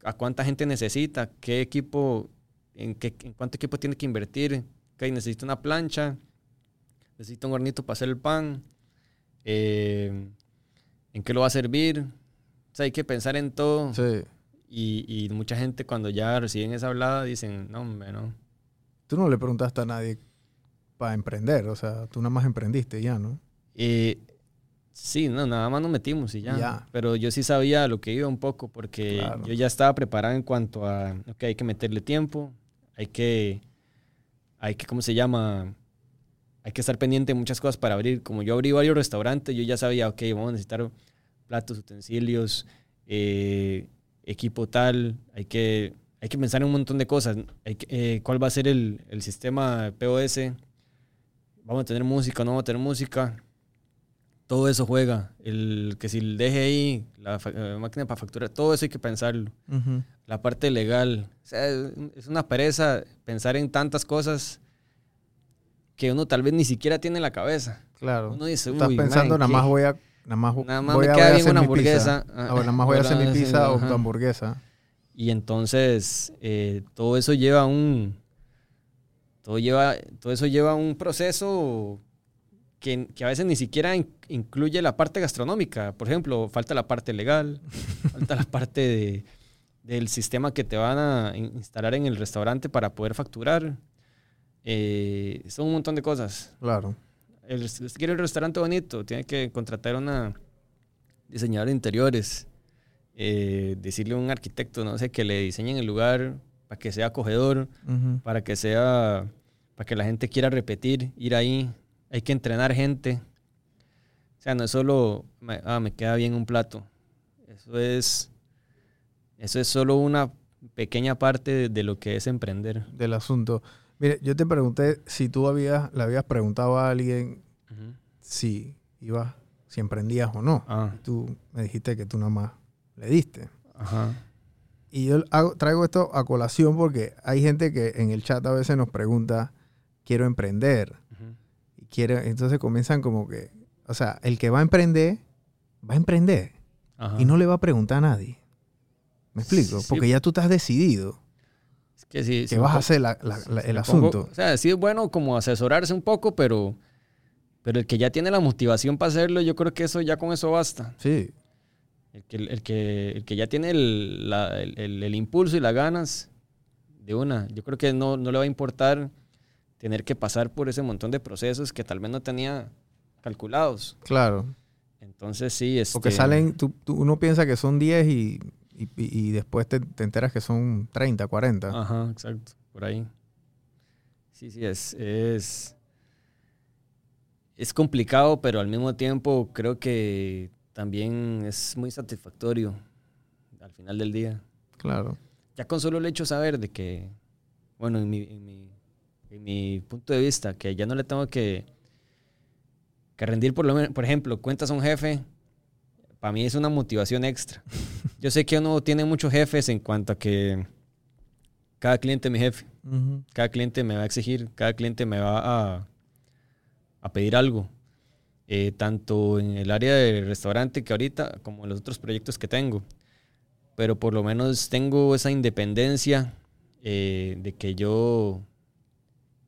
C: a cuánta gente necesita, qué equipo, en, qué, en cuánto equipo tiene que invertir, que necesita una plancha, necesita un hornito para hacer el pan, eh, en qué lo va a servir, o sea, hay que pensar en todo
B: Sí.
C: y, y mucha gente cuando ya reciben esa hablada dicen, no, hombre, no.
B: Tú no le preguntaste a nadie para emprender. O sea, tú nada más emprendiste ya, ¿no?
C: Eh, sí, no, nada más nos metimos y ya.
B: Ya.
C: Pero yo sí sabía lo que iba un poco porque
B: Claro.
C: yo ya estaba preparado en cuanto a, ok, hay que meterle tiempo, hay que, hay que, ¿cómo se llama? Hay que estar pendiente de muchas cosas para abrir. Como yo abrí varios restaurantes, yo ya sabía, ok, vamos a necesitar platos, utensilios, eh, equipo tal, hay que, hay que pensar en un montón de cosas. Hay que- eh, ¿Cuál va a ser el, el sistema POS? ¿Vamos a tener música o no vamos a tener música? Todo eso juega. El que si el DGI, la fa- eh, máquina para facturar, todo eso hay que pensarlo.
B: Ujú.
C: La parte legal. O sea, es una pereza pensar en tantas cosas. que uno tal vez ni siquiera tiene en la cabeza.
B: Claro.
C: Uno dice,
B: Estás
C: "Uy,
B: pensando,
C: man,
B: nada más voy a. Nada más,
C: Nada más
B: voy
C: me
B: a,
C: queda
B: voy
C: bien una hamburguesa.
B: Ah,
C: Ah,
B: bueno, nada más voy a hacer mi pizza o tu hamburguesa.
C: Y entonces eh, todo eso lleva un todo lleva todo eso lleva un proceso que, que a veces ni siquiera in- incluye la parte gastronómica. Por ejemplo, falta la parte legal, falta la parte de- del sistema que te van a in- instalar en el restaurante para poder facturar. Eh, son un montón de cosas.
B: Claro.
C: El, si quiere el restaurante bonito, tiene que contratar a una diseñadora de interiores, eh, decirle a un arquitecto, no sé, que le diseñen el lugar para que sea acogedor,
B: Ujú.
C: para que sea, para que la gente quiera repetir, ir ahí. Hay que entrenar gente. O sea, no es solo, me- ah, me queda bien un plato. Eso es, eso es solo una pequeña parte de, de lo que es emprender.
B: Del asunto. Mire, yo te pregunté si tú habías, le habías preguntado a alguien si ibas, si emprendías o no.
C: Ah,
B: Tú me dijiste que tú nada más le diste.
C: ajá.
B: Y yo hago- traigo esto a colación porque hay gente que en el chat a veces nos pregunta, quiero emprender. Quiere, entonces comienzan como que, o sea, el que va a emprender, va a emprender.
C: Ajá.
B: Y no le va a preguntar a nadie. ¿Me explico?
C: Sí.
B: Porque ya tú estás decidido
C: Es que sí,
B: vas a hacer la- la- la-
C: sí
B: el asunto.
C: pongo- o sea, sí es bueno como asesorarse un poco, pero, pero el que ya tiene la motivación para hacerlo, yo creo que eso ya con eso basta.
B: Sí,
C: El que, el que, el que ya tiene el- el- el impulso y las ganas de una, yo creo que no, no le va a importar tener que pasar por ese montón de procesos que tal vez no tenía calculados.
B: claro.
C: Entonces sí, este,
B: Porque salen, tú, tú- uno piensa que son 10 y, y- y después te, te enteras que son 30, 40.
C: Ajá, exacto, por ahí. Sí, sí, es, es, es complicado, pero al mismo tiempo creo que también es muy satisfactorio al final del día.
B: Claro.
C: Ya con solo el hecho de saber de que, bueno, en mi, en mi, en mi punto de vista, que ya no le tengo que, que rendir, por, lo menos, por ejemplo, cuentas a un jefe, para mí es una motivación extra. Yo sé que uno tiene muchos jefes en cuanto a que cada cliente es mi jefe, cada cliente me va a exigir, cada cliente me va a, a pedir algo. Eh, tanto en el área del restaurante que ahorita, como en los otros proyectos que tengo. Pero por lo menos tengo esa independencia eh, de que yo,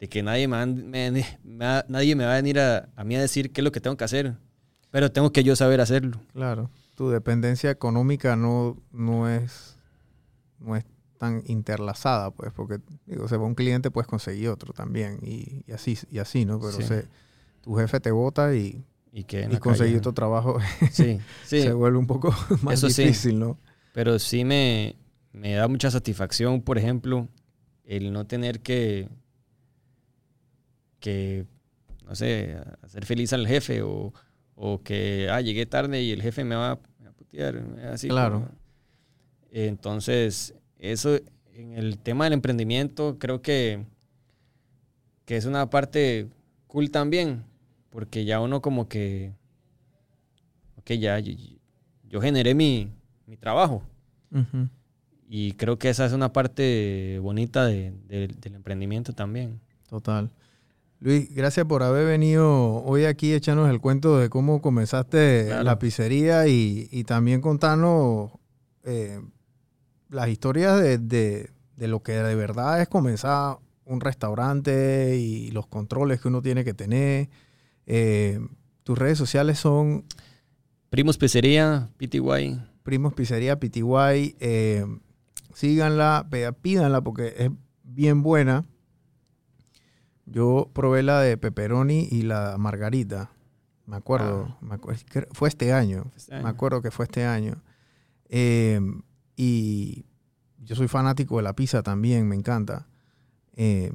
C: de que nadie me, nadie me va a venir a, a mí a decir qué es lo que tengo que hacer. Pero tengo que yo saber hacerlo.
B: Claro. Tu dependencia económica no, no es no es tan interlazada, pues, porque digo, se va un cliente, puedes conseguir otro también. Y, y así, y así, ¿no? Pero
C: Sí.
B: se- tu jefe te vota y,
C: Y que
B: y conseguir otro trabajo
C: Sí, sí.
B: se vuelve un poco más
C: Eso
B: difícil, ¿no?
C: Pero sí me, me da mucha satisfacción, por ejemplo, el no tener que, que no sé, hacer feliz al jefe o, o que, ah, llegué tarde y el jefe me va a me va a putear. Así
B: Claro.
C: como- Entonces, eso en el tema del emprendimiento creo que, que es una parte cool también, porque ya uno como que, ok, ya yo, yo generé mi, mi trabajo. Y creo que esa es una parte bonita de- de- del emprendimiento también.
B: Total. Luis, gracias por haber venido hoy aquí a echarnos el cuento de cómo comenzaste
C: Claro.
B: la pizzería y, y también contarnos eh, las historias de, de- de lo que de verdad es comenzar un restaurante y los controles que uno tiene que tener. Eh, tus redes sociales son
C: Primos Pizzería, PTY.
B: Primos Pizzería PTY. eh, síganla, pídanla porque es bien buena. Yo probé la de pepperoni y la margarita. Me acuerdo. me acu- es que fue este año.
C: Este
B: Me acuerdo que fue este año. Eh, y yo soy fanático de la pizza también, me encanta. Eh,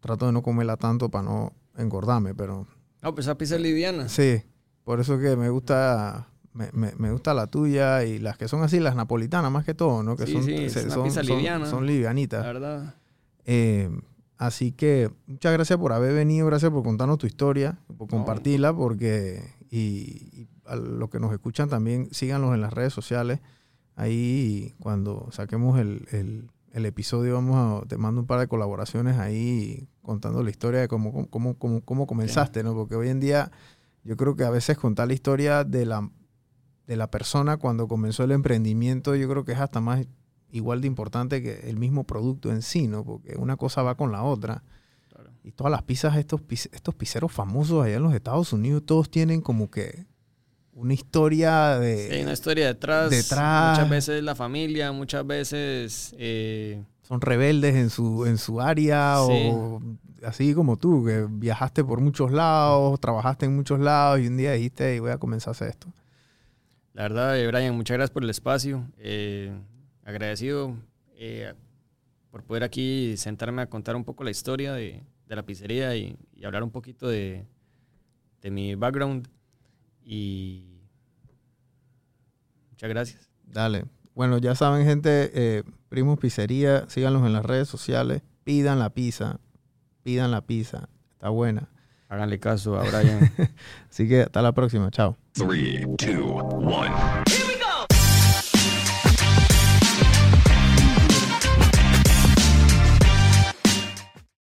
B: trato de no comerla tanto para no engordarme, pero
C: No, pues esa pizza es liviana.
B: Sí, por eso que me gusta, me, me- me gusta la tuya y las que son así, las napolitanas más que todo, ¿no? Que
C: Sí,
B: son,
C: sí, es
B: se-
C: una
B: son,
C: pizza
B: son-
C: liviana.
B: son
C: La
B: livianitas.
C: verdad.
B: Eh, así que muchas gracias por haber venido, gracias por contarnos tu historia, por compartirla, porque y, y a los que nos escuchan también síganos en las redes sociales. Ahí cuando saquemos el, el- el episodio vamos a, te mando un par de colaboraciones ahí contando la historia de cómo, cómo, cómo, cómo comenzaste, ¿no? Porque hoy en día yo creo que a veces contar la historia de la, de la persona cuando comenzó el emprendimiento, yo creo que es hasta más igual de importante que el mismo producto en sí, ¿no? Porque una cosa va con la otra.
C: Claro.
B: Y todas las pizzas, estos, estos pizzeros famosos allá en los Estados Unidos, todos tienen como que una historia de...
C: Sí, una historia detrás.
B: detrás.
C: Muchas veces la familia, muchas veces... eh,
B: son rebeldes en su, en su área
C: Sí.
B: o así como tú, que viajaste por muchos lados, trabajaste en muchos lados y un día dijiste, "Ey, voy a comenzar a hacer esto.
C: La verdad, eh, Brian, muchas gracias por el espacio. Eh, agradecido eh, por poder aquí sentarme a contar un poco la historia de, de la pizzería y, y hablar un poquito de, de mi background. Y muchas gracias.
B: Dale. Bueno, ya saben, gente, eh, Primos Pizzería, síganlos en las redes sociales, pidan la pizza, pidan la pizza, está buena.
C: Háganle caso a Brian.
B: Así que hasta la próxima, chao.
A: Three, two, one.